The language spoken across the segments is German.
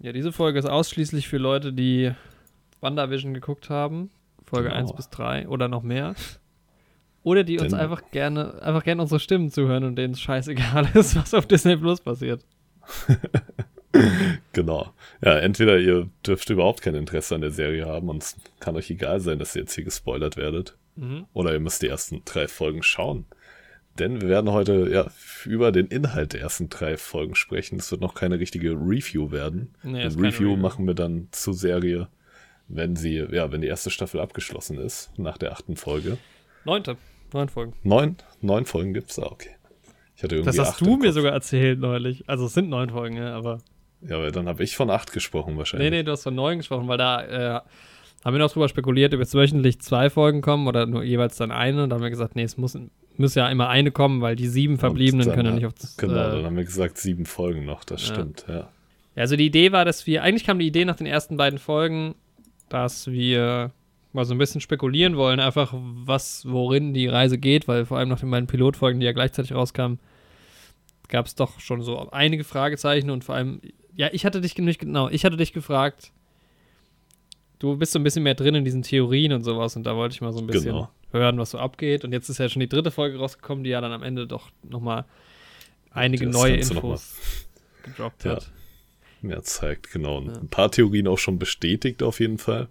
Ja, diese Folge ist ausschließlich für Leute, die WandaVision geguckt haben. Folge Genau. 1 bis 3 oder noch mehr. Oder die uns Denn- einfach gerne, einfach gerne unsere Stimmen zuhören und denen es scheißegal ist, was auf Disney Plus passiert. Genau. Ja, entweder ihr dürft überhaupt kein Interesse an der Serie haben und es kann euch egal sein, dass ihr jetzt hier gespoilert werdet. Mhm. Oder ihr müsst die ersten drei Folgen schauen. Denn wir werden heute ja, über den Inhalt der ersten drei Folgen sprechen. Es wird noch keine richtige Review werden. Nee, Ein Review machen wir dann zur Serie, wenn sie, ja, wenn die erste Staffel abgeschlossen ist, nach der achten Folge. Neunte. Neun Folgen. Neun, neun Folgen gibt's da, okay. Ich hatte irgendwie Das hast du mir sogar erzählt neulich. Also es sind neun Folgen, ja, aber. Ja, aber dann habe ich von acht gesprochen wahrscheinlich. Nee, nee, du hast von neun gesprochen, weil da äh, haben wir noch drüber spekuliert, ob jetzt wöchentlich zwei Folgen kommen oder nur jeweils dann eine. Und da haben wir gesagt, nee, es muss, muss ja immer eine kommen, weil die sieben Verbliebenen dann, können ja nicht auf das. Genau, äh, dann haben wir gesagt, sieben Folgen noch, das Ja. stimmt, ja. Ja, Also die Idee war, dass wir, eigentlich kam die Idee nach den ersten beiden Folgen, dass wir mal so ein bisschen spekulieren wollen, einfach was, worin die Reise geht, weil vor allem nach den beiden Pilotfolgen, die ja gleichzeitig rauskamen, gab es doch schon so einige Fragezeichen und vor allem, ja, ich hatte dich nicht genau, ich hatte dich gefragt, du bist so ein bisschen mehr drin in diesen Theorien und sowas und da wollte ich mal so ein bisschen Genau. hören, was so abgeht und jetzt ist ja schon die dritte Folge rausgekommen, die ja dann am Ende doch nochmal einige Das neue Infos gedroppt Ja. hat. Mehr zeigt, genau. Und Ja. Ein paar Theorien auch schon bestätigt auf jeden Fall.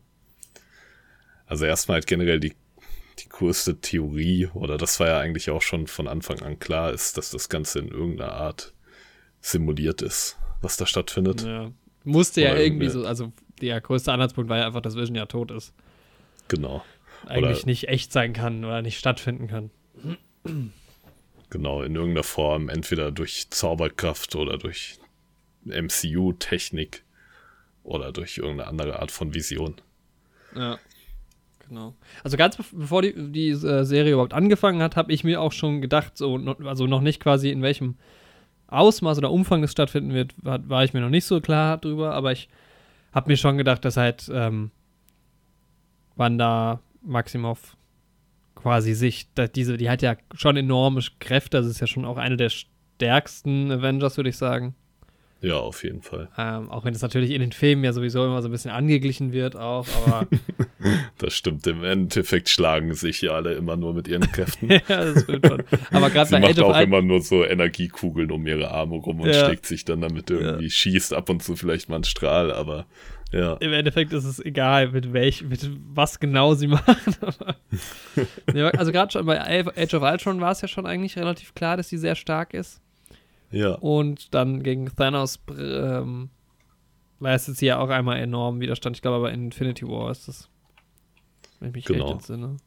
Also erstmal halt generell die, die größte Theorie, oder das war ja eigentlich auch schon von Anfang an klar, ist, dass das Ganze in irgendeiner Art simuliert ist, was da stattfindet. Ja. Musste ja Oder irgendwie irgendeine- so, also der größte Anhaltspunkt war ja einfach, dass Vision ja tot ist. Genau. Eigentlich Oder- nicht echt sein kann oder nicht stattfinden kann. Genau, in irgendeiner Form, entweder durch Zauberkraft oder durch MCU-Technik oder durch irgendeine andere Art von Vision. Ja. Genau. Also ganz bev- bevor die, die äh, Serie überhaupt angefangen hat, habe ich mir auch schon gedacht, so, also noch nicht quasi in welchem Ausmaß oder Umfang das stattfinden wird, war, war ich mir noch nicht so klar drüber, aber ich habe mir schon gedacht, dass halt ähm, Wanda Maximoff quasi sich, diese, die hat ja schon enorme Kräfte, das ist ja schon auch eine der stärksten Avengers, würde ich sagen. Ja, auf jeden Fall. Ähm, auch wenn es natürlich in den Filmen ja sowieso immer so ein bisschen angeglichen wird, auch, aber Das stimmt. Im Endeffekt schlagen sich ja alle immer nur mit ihren Kräften. ja, das stimmt schon. Aber gerade bei macht Age auch Ul- immer nur so Energiekugeln um ihre Arme rum und Ja. schlägt sich dann damit irgendwie, schießt ab und zu vielleicht mal einen Strahl, aber ja. im Endeffekt ist es egal, mit welch, mit was genau sie machen. ja, also gerade schon bei Age of Ultron war es ja schon eigentlich relativ klar, dass sie sehr stark ist. Ja, Und dann gegen Thanos ähm, leistet sie ja auch einmal enorm Widerstand. Ich glaube aber in Infinity War ist das. Wenn ich mich Genau. recht entsinne.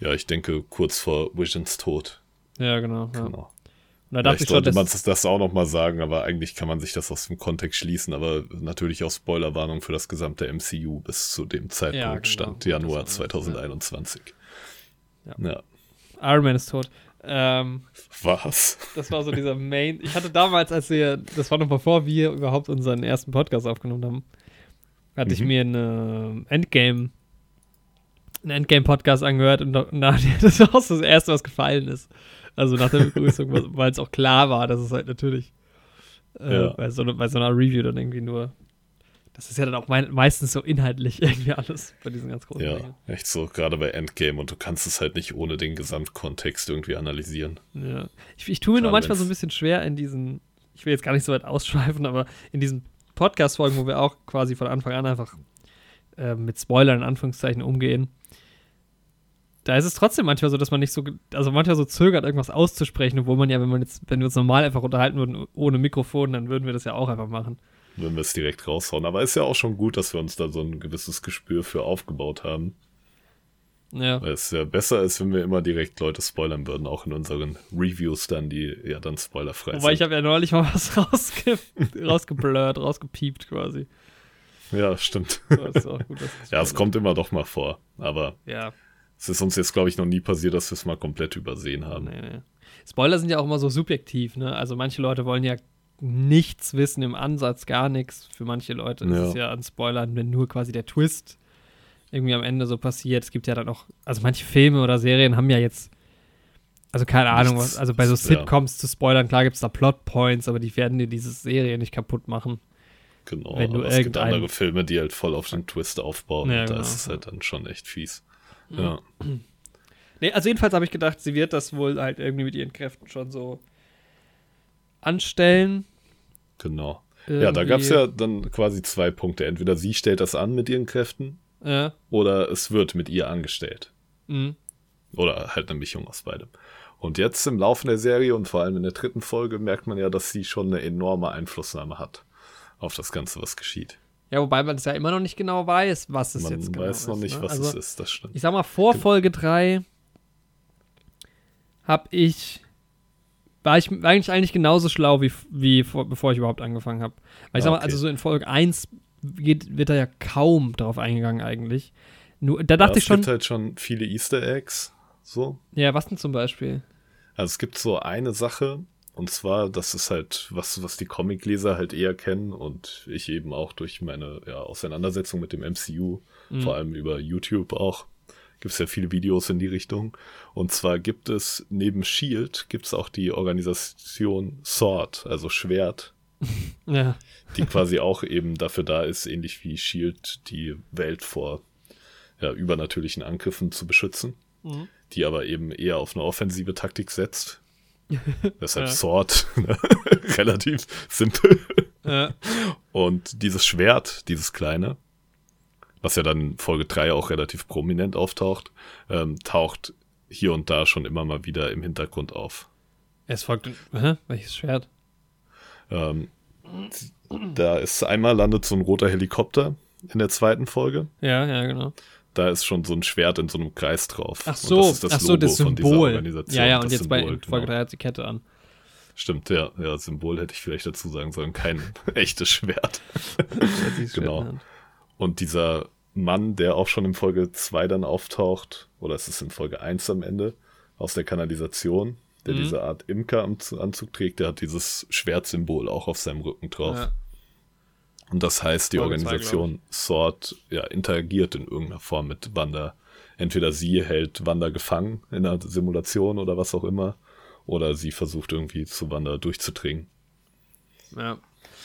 ja, ich denke kurz vor Visions Tod. Ja, genau. Ja. Genau. Und da dachte Vielleicht ich schon, sollte man das, das auch nochmal sagen, aber eigentlich kann man sich das aus dem Kontext schließen, aber natürlich auch Spoilerwarnung für das gesamte MCU bis zu dem Zeitpunkt Ja, genau. stand Januar war- 2021. Ja. ja. Iron Man ist tot. Ähm, Was? Das war so dieser Main. Ich hatte damals, als wir, das war noch bevor wir überhaupt unseren ersten Podcast aufgenommen haben, hatte ich Mhm. mir eine Endgame, einen Endgame-Podcast angehört und und da das war auch das erste, was gefallen ist. Also nach der Begrüßung, weil es auch klar war, dass es halt natürlich äh, Ja. bei, so, bei so einer Review dann irgendwie nur. Das ist ja dann auch mei- meistens so inhaltlich irgendwie alles bei diesen ganz großen Ja, Dingen. echt so, gerade bei Endgame und du kannst es halt nicht ohne den Gesamtkontext irgendwie analysieren. Ja. Ich, ich tue mir nur manchmal so ein bisschen schwer in diesen, ich will jetzt gar nicht so weit ausschweifen, aber in diesen Podcast-Folgen, wo wir auch quasi von Anfang an einfach äh, mit Spoilern in Anführungszeichen umgehen. Da ist es trotzdem manchmal so, dass man nicht so, also manchmal so zögert, irgendwas auszusprechen, obwohl man ja, wenn man jetzt, wenn wir uns normal einfach unterhalten würden, ohne Mikrofon, dann würden wir das ja auch einfach machen. Wenn wir es direkt raushauen. Aber ist ja auch schon gut, dass wir uns da so ein gewisses Gespür für aufgebaut haben. Ja. Weil es ja besser ist, wenn wir immer direkt Leute spoilern würden, auch in unseren Reviews dann, die ja dann spoilerfrei Wobei ich sind. habe ja neulich mal was rausge rausgeblurrt, rausgepiept quasi. Ja, stimmt. Auch gut, Ja, es kommt immer doch mal vor. Aber Ja, es ist uns jetzt, glaube ich, noch nie passiert, dass wir es mal komplett übersehen haben. Nee, nee. Spoiler sind ja auch immer so subjektiv, ne? Also manche Leute wollen ja nichts wissen im Ansatz, gar nichts. Für manche Leute ist Ja. es ja an Spoilern, wenn nur quasi der Twist irgendwie am Ende so passiert. Es gibt ja dann auch, also manche Filme oder Serien haben ja jetzt, also keine Ahnung, Nichts. was, also bei so Ja. Sitcoms zu spoilern, klar gibt es da Plotpoints, aber die werden dir diese Serie nicht kaputt machen. Genau, Wenn du aber es gibt andere Filme, die halt voll auf den Twist aufbauen. Ja, und da genau, ist es ja. halt dann schon echt fies. Ja, Nee, also jedenfalls habe ich gedacht, sie wird das wohl halt irgendwie mit ihren Kräften schon so anstellen. genau. Ja, da Irgendwie. gab es ja dann quasi zwei Punkte. Entweder sie stellt das an mit ihren Kräften Ja. oder es wird mit ihr angestellt. Mhm. Oder halt eine Mischung aus beidem. Und jetzt im Laufe der Serie und vor allem in der dritten Folge merkt man ja, dass sie schon eine enorme Einflussnahme hat auf das Ganze, was geschieht. Ja, wobei man es ja immer noch nicht genau weiß, was es Man jetzt genau weiß noch ist, nicht, ne? was also, es ist, das stimmt. Ich sag mal, vor Folge 3 habe ich war ich eigentlich eigentlich genauso schlau wie, wie vor, bevor ich überhaupt angefangen habe. Weil ich sag mal, Okay. also so in Folge 1 geht, wird da ja kaum drauf eingegangen eigentlich. Nur, da dachte ja, ich es schon, gibt halt schon viele Easter Eggs, so. ja, was denn zum Beispiel? Also es gibt so eine Sache, und zwar, das ist halt was, was die Comicleser halt eher kennen und ich eben auch durch meine ja, Auseinandersetzung mit dem MCU, Mhm. vor allem über YouTube auch, gibt es ja viele Videos in die Richtung. Und zwar gibt es neben Shield gibt es auch die Organisation Sword, also Schwert, Ja, die quasi auch eben dafür da ist, ähnlich wie Shield die Welt vor ja, übernatürlichen Angriffen zu beschützen, Mhm. die aber eben eher auf eine offensive Taktik setzt. Deshalb Ja. Sword, ne? relativ simpel. ja, Und dieses Schwert, dieses kleine, was ja dann in Folge 3 auch relativ prominent auftaucht, ähm, taucht hier und da schon immer mal wieder im Hintergrund auf. es folgt. Hä? Welches Schwert? Ähm, da ist einmal landet so ein roter Helikopter in der zweiten Folge. Ja, ja, genau. Da ist schon so ein Schwert in so einem Kreis drauf. Ach Und so, das ist das ach so, Logo das von dieser Symbol. Organisation, Ja, ja, und jetzt bei Symbol, Folge genau. 3 hat die Kette an. Stimmt, ja, ja, Symbol hätte ich vielleicht dazu sagen sollen, kein echtes Schwert. Genau. Und dieser Mann, der auch schon in Folge 2 dann auftaucht, oder es ist in Folge 1 am Ende, aus der Kanalisation, der Mhm. diese Art Imker-Anzug trägt, der hat dieses Schwertsymbol auch auf seinem Rücken drauf. Ja. Und das heißt, die Folge zwei, Organisation Sword ja, interagiert in irgendeiner Form mit Wanda. Entweder sie hält Wanda gefangen in einer Simulation oder was auch immer, oder sie versucht irgendwie zu Wanda durchzudringen. Ja.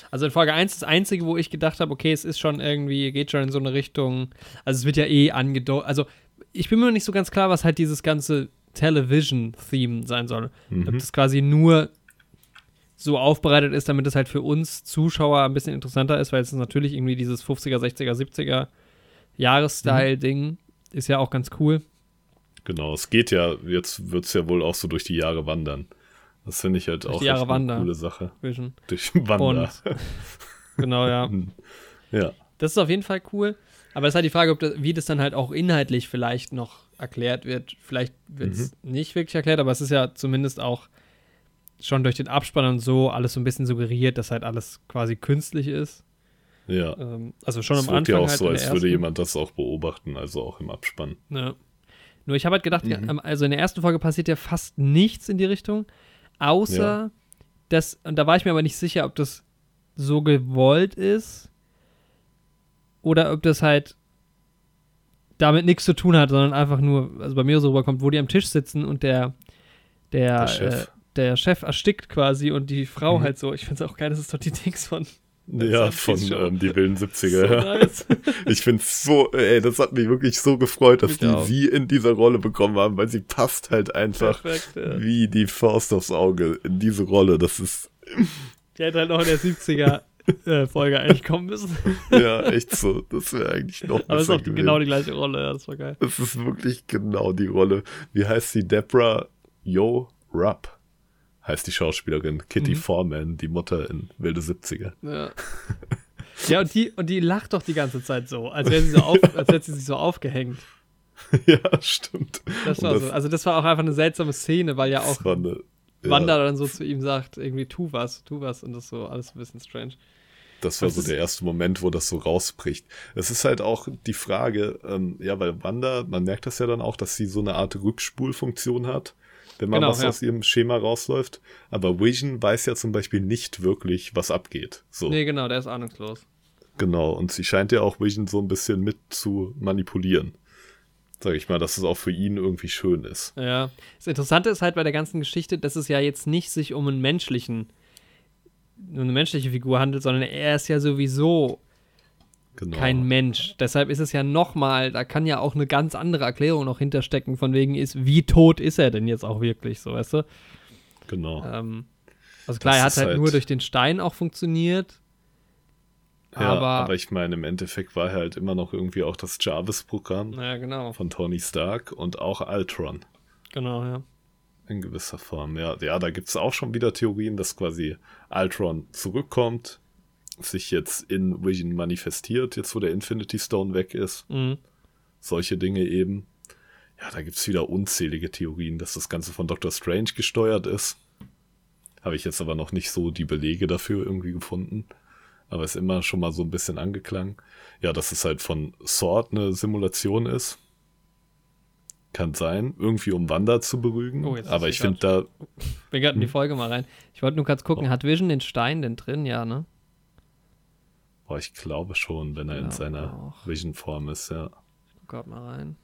Also in Folge 1 das Einzige, wo ich gedacht habe, okay, es ist schon irgendwie, geht schon in so eine Richtung. Also es wird ja eh angedeutet. Also ich bin mir noch nicht so ganz klar, was halt dieses ganze Television-Theme sein soll. Mhm. Ob das quasi nur so aufbereitet ist, damit es halt für uns Zuschauer ein bisschen interessanter ist, weil es ist natürlich irgendwie dieses 50er, 60er, 70er Jahresstyle-Ding ist ja auch ganz cool. Genau, es geht ja, jetzt wird es ja wohl auch so durch die Jahre wandern. Das finde ich halt auch echt eine coole Sache. Vision. Durch Wander. Genau, ja. ja. Das ist auf jeden Fall cool. Aber es ist halt die Frage, ob das, wie das dann halt auch inhaltlich vielleicht noch erklärt wird. Vielleicht wird es Mhm. nicht wirklich erklärt, aber es ist ja zumindest auch schon durch den Abspann und so alles so ein bisschen suggeriert, dass halt alles quasi künstlich ist. Ja. Ähm, also schon es am wirkt ja Anfang auch halt so, als würde jemand das auch beobachten, also auch im Abspann. Ja. Nur ich habe halt gedacht, Mhm. ähm, also in der ersten Folge passiert ja fast nichts in die Richtung, außer Ja. dass, und da war ich mir aber nicht sicher, ob das so gewollt ist oder ob das halt damit nichts zu tun hat, sondern einfach nur, also bei mir so rüberkommt, wo die am Tisch sitzen und der, der, Der Chef. Äh, der Chef erstickt quasi und die Frau Mhm. halt so. Ich finde es auch geil, das ist doch die Dings von. Ja, von ähm, die wilden So 70er. ja. nice. Ich finde es so, ey, das hat mich wirklich so gefreut, dass Mich die auch. sie in dieser Rolle bekommen haben, weil sie passt halt einfach Perfekt, ja. wie die Faust aufs Auge in diese Rolle. Das ist Die hätte halt noch in der 70er äh, Folge eigentlich kommen müssen. ja echt so. Das wäre eigentlich noch Aber es ist auch gewesen. genau die gleiche Rolle, ja, das war geil. Es ist wirklich genau die Rolle. Wie heißt sie? Deborah Yo Rupp heißt die Schauspielerin. Kitty Mhm. Foreman, die Mutter in Wilde 70er. Ja. ja, und die, und die lacht doch die ganze Zeit so, als wäre sie so auf, als hätte sie sich so aufgehängt. ja, stimmt. Das war das- so. Also das war auch einfach eine seltsame Szene, weil ja auch eine, ja, Wanda dann so zu ihm sagt, irgendwie tu was, tu was und das so alles ein bisschen strange. Das war Das so der erste Moment, wo das so rausbricht. Es ist halt auch die Frage, ähm, ja, weil Wanda, man merkt das ja dann auch, dass sie so eine Art Rückspulfunktion hat, wenn mal Genau, was ja. aus ihrem Schema rausläuft. Aber Vision weiß ja zum Beispiel nicht wirklich, was abgeht. So, Nee, genau, der ist ahnungslos. genau. Und sie scheint ja auch Vision so ein bisschen mit zu manipulieren. Sag ich mal, dass es auch für ihn irgendwie schön ist. Ja. Das Interessante ist halt bei der ganzen Geschichte, dass es ja jetzt nicht sich um einen menschlichen nur eine menschliche Figur handelt, sondern er ist ja sowieso Genau. kein Mensch. Deshalb ist es ja nochmal, da kann ja auch eine ganz andere Erklärung noch hinterstecken, von wegen ist, wie tot ist er denn jetzt auch wirklich, so weißt du? Genau. Ähm, also klar, Das er hat halt, halt- nur durch den Stein auch funktioniert. ja, aber- aber ich meine, im Endeffekt war halt immer noch irgendwie auch das Jarvis-Programm Ja, genau. von Tony Stark und auch Ultron Genau, ja. in gewisser Form. Ja, ja da gibt es auch schon wieder Theorien, dass quasi Ultron zurückkommt, sich jetzt in Vision manifestiert, jetzt wo der Infinity Stone weg ist. Mhm. Solche Dinge eben. Ja, da gibt es wieder unzählige Theorien, dass das Ganze von Doctor Strange gesteuert ist. Habe ich jetzt aber noch nicht so die Belege dafür irgendwie gefunden. Aber ist immer schon mal so ein bisschen angeklangen. Ja, dass es halt von Sword eine Simulation ist. Kann sein, irgendwie um Wanda zu beruhigen. Oh, aber ich finde da, Wir gehen in die Hm. Folge mal rein. Ich wollte nur kurz gucken, Oh. hat Vision den Stein denn drin? Ja, ne? Boah, ich glaube schon, wenn er in Ja, seiner auch. Vision-Form ist, ja. Guck grad mal rein.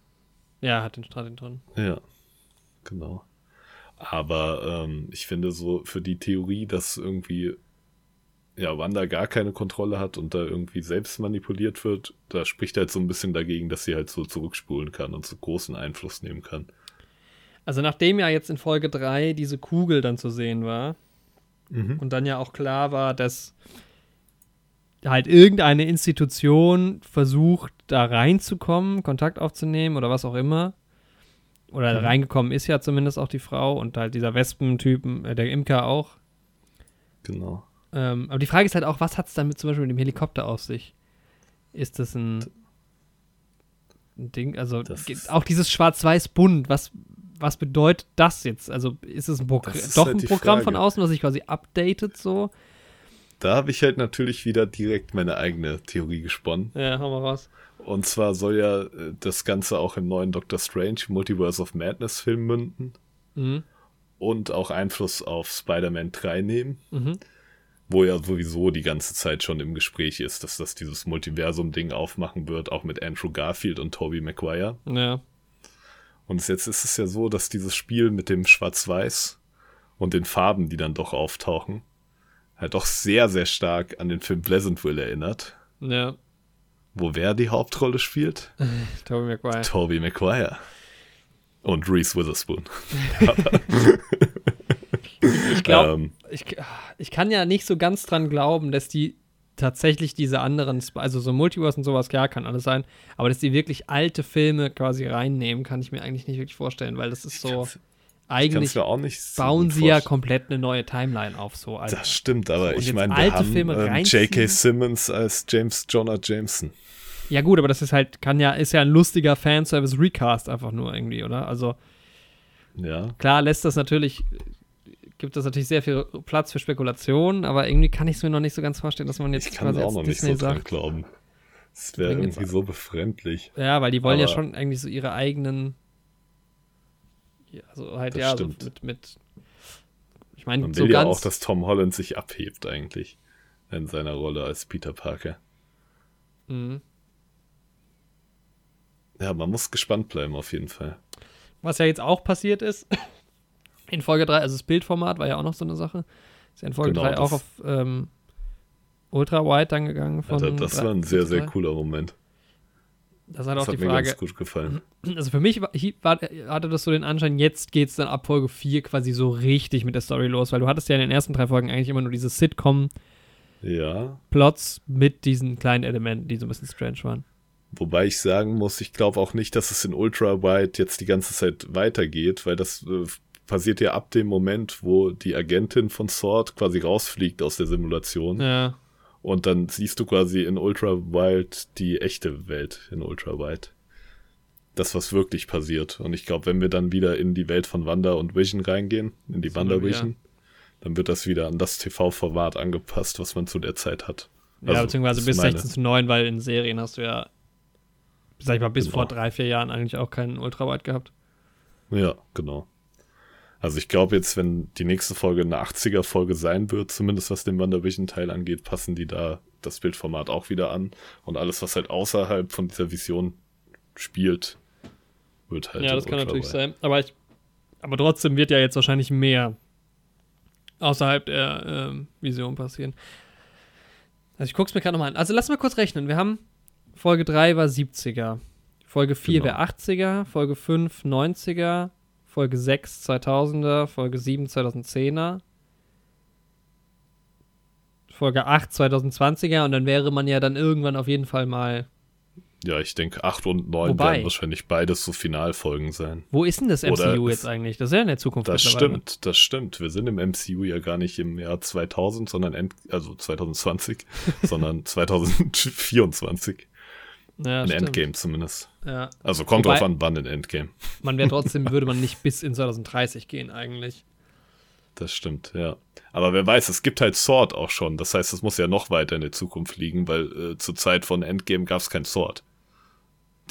Ja, hat den Stein drin. Ja, genau. Aber ähm, ich finde so für die Theorie, dass irgendwie ja Wanda gar keine Kontrolle hat und da irgendwie selbst manipuliert wird, da spricht halt so ein bisschen dagegen, dass sie halt so zurückspulen kann und so großen Einfluss nehmen kann. Also nachdem ja jetzt in Folge 3 diese Kugel dann zu sehen war und dann ja auch klar war, dass halt irgendeine Institution versucht, da reinzukommen, Kontakt aufzunehmen oder was auch immer. Oder Mhm. reingekommen ist ja zumindest auch die Frau und halt dieser Wespentypen, äh, der Imker auch. Genau. Ähm, aber die Frage ist halt auch, was hat es damit zum Beispiel mit dem Helikopter auf sich? Ist das ein, ein Ding? Also auch dieses Schwarz-Weiß-Bunt, was, was bedeutet das jetzt? Also ist es ein ist doch halt ein Programm Frage. von außen, was sich quasi updatet so? Da habe ich halt natürlich wieder direkt meine eigene Theorie gesponnen. Ja, hau mal raus. Und zwar soll ja äh, das Ganze auch im neuen Doctor Strange Multiverse of Madness Film münden Mhm. und auch Einfluss auf Spider-Man 3 nehmen. Mhm. wo ja sowieso die ganze Zeit schon im Gespräch ist, dass das dieses Multiversum-Ding aufmachen wird, auch mit Andrew Garfield und Tobey Maguire. Ja. Und jetzt ist es ja so, dass dieses Spiel mit dem Schwarz-Weiß und den Farben, die dann doch auftauchen, halt doch sehr, sehr stark an den Film Pleasantville erinnert, Ja. wo wer die Hauptrolle spielt? Tobey Maguire. Tobey Maguire. Und Reese Witherspoon. Ich glaube, Ähm, ich, ich kann ja nicht so ganz dran glauben, dass die tatsächlich diese anderen, also so Multiverse und sowas, ja, kann alles sein, aber dass die wirklich alte Filme quasi reinnehmen, kann ich mir eigentlich nicht wirklich vorstellen, weil das ist so, eigentlich so bauen sie ja komplett eine neue Timeline auf, so. Also, Das stimmt, aber und ich meine, wir alte haben Filme ähm? J.K. Simmons als James Jonah Jameson. ja gut, aber das ist halt, kann ja, ist ja ein lustiger Fanservice-Recast einfach nur irgendwie, oder? Also Ja, klar lässt das natürlich, gibt das natürlich sehr viel Platz für Spekulationen, aber irgendwie kann ich es mir noch nicht so ganz vorstellen, dass man jetzt ich kann quasi auch als noch nicht so dran sagt, glauben. Es wäre irgendwie so befremdlich. Ja, weil die wollen ja Aber- schon eigentlich so ihre eigenen. Ja, also halt, Das ja, so stimmt. mit, mit. Ich meine, Man so will ja auch, dass Tom Holland sich abhebt eigentlich in seiner Rolle als Peter Parker. Mhm. Ja, man muss gespannt bleiben auf jeden Fall. Was ja jetzt auch passiert ist, in Folge 3, also das Bildformat war ja auch noch so eine Sache. Ist ja in Folge Genau, 3 das- auch auf ähm, Ultra Wide dann gegangen. Von Alter, das war ein sehr, sehr 3. cooler Moment. Das halt Das auch hat die mir Frage. ganz gut gefallen. Also für mich war, war, hatte das so den Anschein, jetzt geht es dann ab Folge 4 quasi so richtig mit der Story los, weil du hattest ja in den ersten drei Folgen eigentlich immer nur diese Sitcom-Plots Ja, mit diesen kleinen Elementen, die so ein bisschen strange waren. wobei ich sagen muss, ich glaube auch nicht, dass es in Ultra Wide jetzt die ganze Zeit weitergeht, weil das äh, passiert ja ab dem Moment, wo die Agentin von Sword quasi rausfliegt aus der Simulation. Ja. Und dann siehst du quasi in Ultra Wild die echte Welt in Ultra Wide. Das, was wirklich passiert. Und ich glaube, wenn wir dann wieder in die Welt von Wanda und Vision reingehen, in die So, Wanda ja. Vision, dann wird das wieder an das TV-Format angepasst, was man zu der Zeit hat. ja, Also, beziehungsweise das bis ist meine- 16 zu 9, weil in Serien hast du ja, sag ich mal, bis Genau. vor drei, vier Jahren eigentlich auch keinen Ultrawide gehabt. Ja, genau. Also ich glaube jetzt, wenn die nächste Folge eine 80er-Folge sein wird, zumindest was den WandaVision-Teil angeht, passen die da das Bildformat auch wieder an. Und alles, was halt außerhalb von dieser Vision spielt, wird halt ja, das kann natürlich sein. Aber ich, aber trotzdem wird ja jetzt wahrscheinlich mehr außerhalb der ähm, Vision passieren. Also ich guck's mir gerade nochmal an. Also lass mal kurz rechnen. Wir haben Folge 3 war 70er, Folge 4 Genau. wäre 80er, Folge 5 90er, Folge 6 2000er, Folge 7 2010er, Folge 8 2020er und dann wäre man ja dann irgendwann auf jeden Fall mal. Ja, ich denke, 8 und 9 Wobei- werden wahrscheinlich beides so Finalfolgen sein. Wo ist denn das Oder MCU es- jetzt eigentlich? Das ist ja in der Zukunft Das stimmt, das stimmt. Wir sind im MCU ja gar nicht im Jahr 2000, sondern end, also 2020, sondern 2024. Ja, in stimmt. Endgame zumindest. Ja. Also kommt Wobei- drauf an, wann in Endgame. Man wäre trotzdem, würde man nicht bis in 2030 gehen eigentlich. Das stimmt, ja. Aber wer weiß, es gibt halt Sword auch schon. Das heißt, es muss ja noch weiter in der Zukunft liegen, weil äh, zur Zeit von Endgame gab es kein Sword.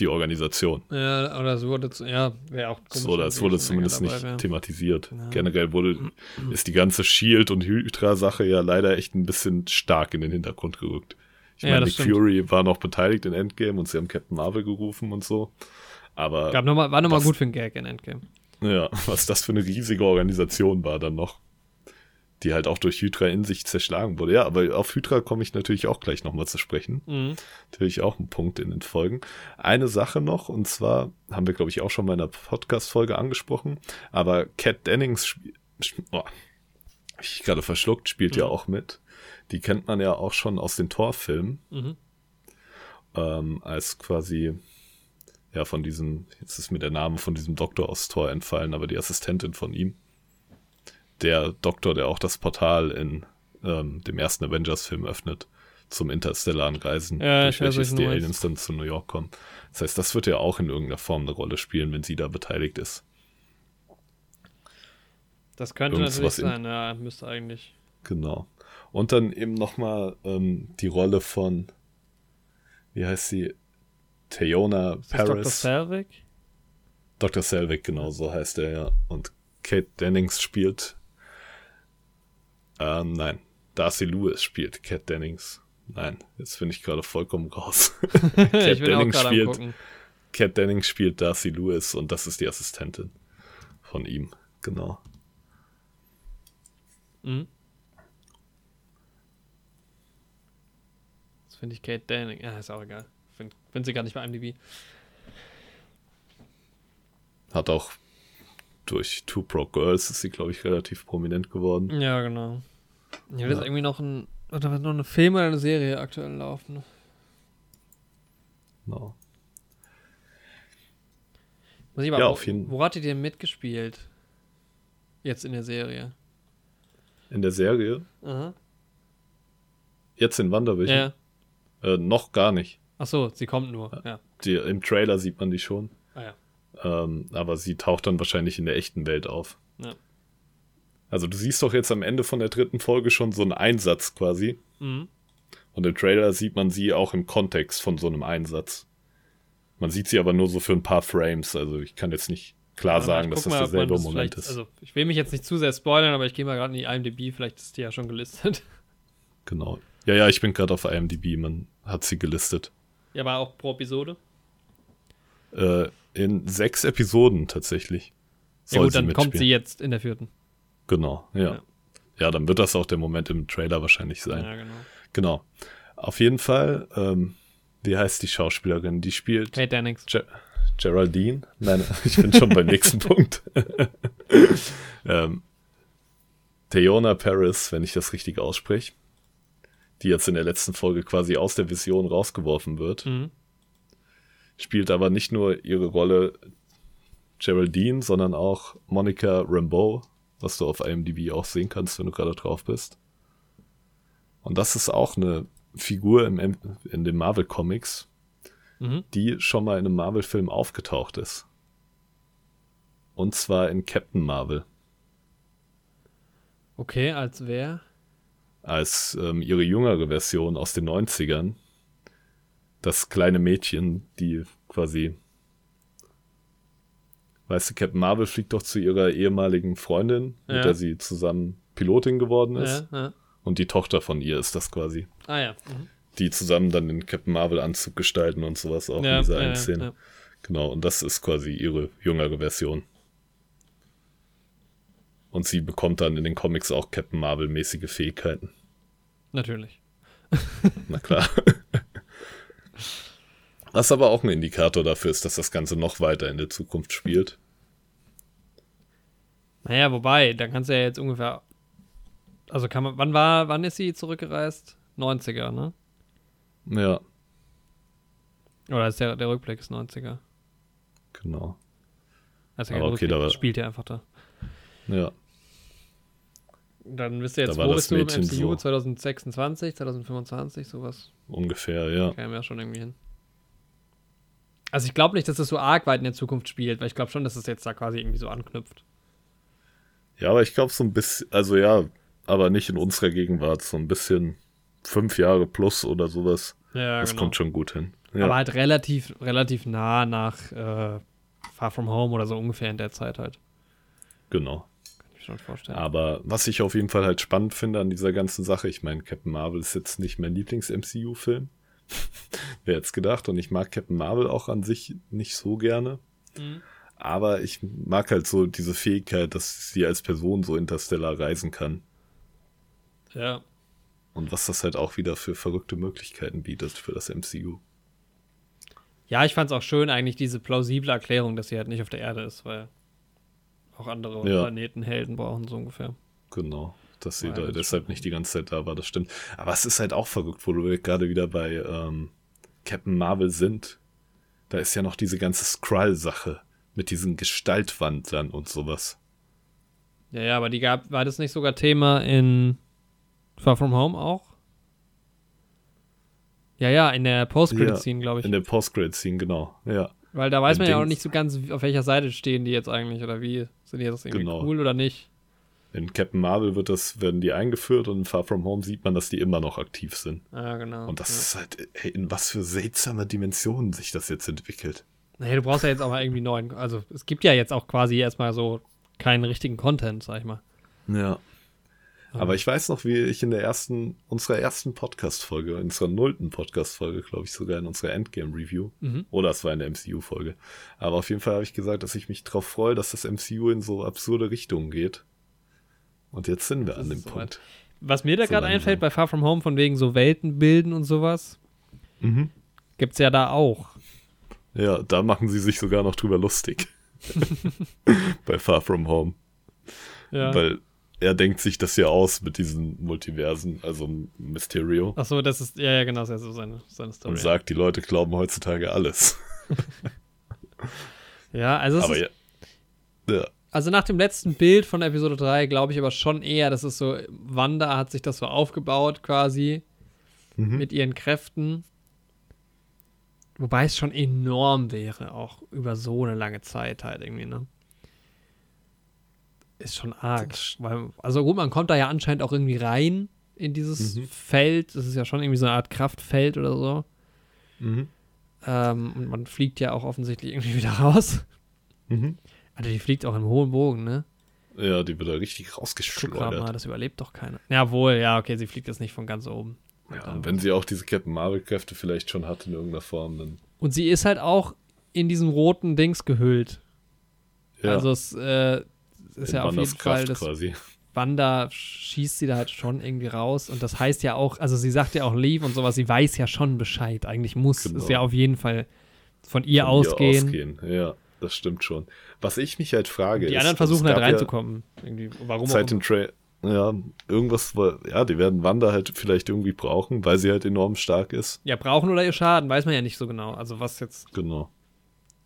Die Organisation. Ja, oder es wurde, zu, ja, wäre auch komisch. So, das wenn wurde zumindest dabei nicht wäre. thematisiert. Ja. Generell wurde, ist die ganze Shield- und Hydra-Sache ja leider echt ein bisschen stark in den Hintergrund gerückt. Ich Ja, meine, Nick stimmt. Fury war noch beteiligt in Endgame und sie haben Captain Marvel gerufen und so. Aber Gab noch mal, war nochmal gut für einen Gag in Endgame. ja, was das für eine riesige Organisation war dann noch. Die halt auch durch Hydra in sich zerschlagen wurde. Ja, aber auf Hydra komme ich natürlich auch gleich nochmal zu sprechen. Mhm. Natürlich auch ein Punkt in den Folgen. Eine Sache noch, und zwar haben wir, glaube ich, auch schon mal in einer Podcast-Folge angesprochen, aber Kat Dennings, oh, ich gerade verschluckt, spielt ja Mhm. auch mit. Die kennt man ja auch schon aus den Torfilmen, Mhm. ähm, als quasi, ja, von diesem, jetzt ist mir der Name von diesem Doktor aus Tor entfallen, aber die Assistentin von ihm. Der Doktor, der auch das Portal in ähm, dem ersten Avengers-Film öffnet zum interstellaren Reisen, Ja, durch welches die. Aliens dann zu New York kommen. Das heißt, das wird ja auch in irgendeiner Form eine Rolle spielen, wenn sie da beteiligt ist. Das könnte Irgendwas natürlich in- sein, ja, müsste eigentlich. Genau. Und dann eben nochmal ähm, die Rolle von, wie heißt sie? Theona das Dr. Paris. Selvig? Dr. Selvig, genau so heißt er ja. Und Kate Dennings spielt. Ähm, nein. Darcy Lewis spielt Kate Dennings. Nein, jetzt bin ich gerade vollkommen raus. auch Dennings spielt-. Kat Dennings spielt Darcy Lewis und das ist die Assistentin von ihm. Genau. Mhm. Das finde ich Kate Danning. Ja, ist auch egal. Find, find sie gar nicht bei IMDb. Hat auch durch Two Pro Girls ist sie, glaube ich, relativ prominent geworden. Ja, genau. Ja, ist Ja. irgendwie noch ein. Oder was, noch eine Film oder eine Serie aktuell laufen. Genau. Muss ich mal, Ja, wo, auf jeden- wo hat die denn mitgespielt? Jetzt in der Serie. In der Serie, Aha. jetzt in Wanderwischen, Ja. Äh, noch gar nicht. Ach so, sie kommt nur. Ja. Die, Im Trailer sieht man die schon. Ah ja. Ähm, aber sie taucht dann wahrscheinlich in der echten Welt auf. Ja. Also du siehst doch jetzt am Ende von der dritten Folge schon so einen Einsatz quasi. Mhm. Und im Trailer sieht man sie auch im Kontext von so einem Einsatz. Man sieht sie aber nur so für ein paar Frames. Also ich kann jetzt nicht klar mal, sagen, dass das mal, derselbe das Moment ist. Also, ich will mich jetzt nicht zu sehr spoilern, aber ich gehe mal gerade in die IMDb, vielleicht ist die ja schon gelistet. Genau. Ja, ja, ich bin gerade auf IMDb, man hat sie gelistet. Ja, aber auch pro Episode. Äh, in sechs Episoden tatsächlich. Ja, gut, dann mitspielen. kommt sie jetzt in der vierten. Genau, ja. Ja. ja. dann wird das auch der Moment im Trailer wahrscheinlich sein. Ja, genau. Genau. Auf jeden Fall, ähm, wie heißt die Schauspielerin? Die spielt Kate Dennings. Ge Geraldine? Nein, ich bin schon beim nächsten Punkt. ähm, Theona Paris, wenn ich das richtig ausspreche, die jetzt in der letzten Folge quasi aus der Vision rausgeworfen wird, Mhm. spielt aber nicht nur ihre Rolle Geraldine, sondern auch Monica Rambeau, was du auf IMDb auch sehen kannst, wenn du gerade drauf bist. Und das ist auch eine Figur im, in den Marvel Comics, Mhm. die schon mal in einem Marvel-Film aufgetaucht ist. Und zwar in Captain Marvel, Okay, als wer? Als ähm, ihre jüngere Version aus den 90ern. Das kleine Mädchen, die quasi. Weißt du, Captain Marvel fliegt doch zu ihrer ehemaligen Freundin, Ja. mit der sie zusammen Pilotin geworden ist. Ja, ja. Und die Tochter von ihr ist das quasi. Ah ja. Mhm. Die zusammen dann den Captain Marvel-Anzug gestalten und sowas auch in dieser einen Szene. Genau, und das ist quasi ihre jüngere Version. Und sie bekommt dann in den Comics auch Captain Marvel-mäßige Fähigkeiten. Natürlich. Na klar. Was aber auch ein Indikator dafür ist, dass das Ganze noch weiter in der Zukunft spielt. Naja, wobei, dann kannst du ja jetzt ungefähr. Also kann man. Wann war, wann ist sie zurückgereist? 90er, ne? Ja. Oder ist der, der Rückblick ist 90er? Genau. Also Aber okay, da war- spielt ja einfach da. Ja. Dann bist du jetzt, Da wo das bist du im MCU? so. 2026, 2025, sowas. Ungefähr, ja. Käme ja schon irgendwie hin. Also ich glaube nicht, dass das so arg weit in der Zukunft spielt, weil ich glaube schon, dass es jetzt da quasi irgendwie so anknüpft. Ja, aber ich glaube so ein bisschen, also ja, aber nicht in unserer Gegenwart, so ein bisschen fünf Jahre plus oder sowas. Ja, das kommt schon gut hin. Ja, Aber halt relativ, relativ nah nach äh, Far From Home oder so ungefähr in der Zeit halt. genau. Schon vorstellen. Aber was ich auf jeden Fall halt spannend finde an dieser ganzen Sache, ich meine, Captain Marvel ist jetzt nicht mein Lieblings-MCU-Film. Wer jetzt gedacht? Und ich mag Captain Marvel auch an sich nicht so gerne. Mhm. Aber ich mag halt so diese Fähigkeit, dass sie als Person so interstellar reisen kann. Ja. Und was das halt auch wieder für verrückte Möglichkeiten bietet für das MCU. Ja, ich fand es auch schön, eigentlich diese plausible Erklärung, dass sie halt nicht auf der Erde ist, weil auch andere Ja. Planeten Helden brauchen, so ungefähr. Genau. Dass sie Ja, da deshalb stimmt. nicht die ganze Zeit da war, das stimmt. Aber es ist halt auch verrückt, wo wir gerade wieder bei ähm, Captain Marvel sind. Da ist ja noch diese ganze Skrull-Sache mit diesen Gestaltwandlern und sowas. Ja, ja, aber die gab, war das nicht sogar Thema in Far From Home auch? Ja, ja, in der Post-Credit-Scene, glaube ich. In der Post-Grade-Scene, genau. Ja. Weil da weiß in man ja auch nicht so ganz, auf welcher Seite stehen die jetzt eigentlich oder wie. Sind die jetzt irgendwie Genau. cool oder nicht? In Captain Marvel wird das, werden die eingeführt und in Far From Home sieht man, dass die immer noch aktiv sind. Ja, genau. Und das ja. ist halt, ey, in was für seltsame Dimensionen sich das jetzt entwickelt. Naja, du brauchst ja jetzt auch mal irgendwie neuen. Also, es gibt ja jetzt auch quasi erstmal so keinen richtigen Content, sag ich mal. Ja. Aber ich weiß noch, wie ich in der ersten, unserer ersten Podcast-Folge, in unserer nullten Podcast-Folge, glaube ich, sogar in unserer Endgame-Review, Mhm. oder es war in der MCU-Folge. Aber auf jeden Fall habe ich gesagt, dass ich mich darauf freue, dass das MCU in so absurde Richtungen geht. Und jetzt sind wir Das an dem soweit. Punkt. Was mir da So gerade einfällt bei Far From Home, von wegen so Welten bilden und sowas, Mhm. gibt's ja da auch. Ja, da machen sie sich sogar noch drüber lustig. Bei Far From Home. Ja. Weil er denkt sich das ja aus mit diesen Multiversen, also Mysterio. Ach so, das ist, ja, ja, genau, das ist ja so seine, seine Story. Und sagt, die Leute glauben heutzutage alles. ja, also Aber ist, ja. Ja, Also nach dem letzten Bild von Episode 3 glaube ich aber schon eher, dass es so, Wanda hat sich das so aufgebaut quasi Mhm. mit ihren Kräften. Wobei es schon enorm wäre, auch über so eine lange Zeit halt irgendwie, ne? Ist schon arg. Weil, also gut, man kommt da ja anscheinend auch irgendwie rein in dieses Mhm. Feld. Das ist ja schon irgendwie so eine Art Kraftfeld oder so. Mhm. Ähm, und man fliegt ja auch offensichtlich irgendwie wieder raus. Mhm. Alter, die fliegt auch im hohen Bogen, ne? Ja, die wird da richtig grad mal, rausgeschleudert. das überlebt doch keiner. Ja, wohl, ja, okay, sie fliegt jetzt nicht von ganz oben. Ja, und wenn sie auch diese Captain Marvel-Kräfte vielleicht schon hat in irgendeiner Form, dann. Und sie ist halt auch in diesem roten Dings gehüllt. Ja, Also es äh, ist ja auf jeden Fall, das quasi. Wanda schießt sie da halt schon irgendwie raus. Und das heißt ja auch, also sie sagt ja auch Leave und sowas, sie weiß ja schon Bescheid. Eigentlich muss Genau. es ja auf jeden Fall von ihr Von ausgehen. ausgehen. Ja, das stimmt schon. Was ich mich halt frage, Die ist, anderen versuchen halt gab ja reinzukommen. Irgendwie. Warum Seit dem Tra ja, irgendwas, war- ja, die werden Wanda halt vielleicht irgendwie brauchen, weil sie halt enorm stark ist. Ja, brauchen oder ihr Schaden, weiß man ja nicht so genau. Also was jetzt. Genau.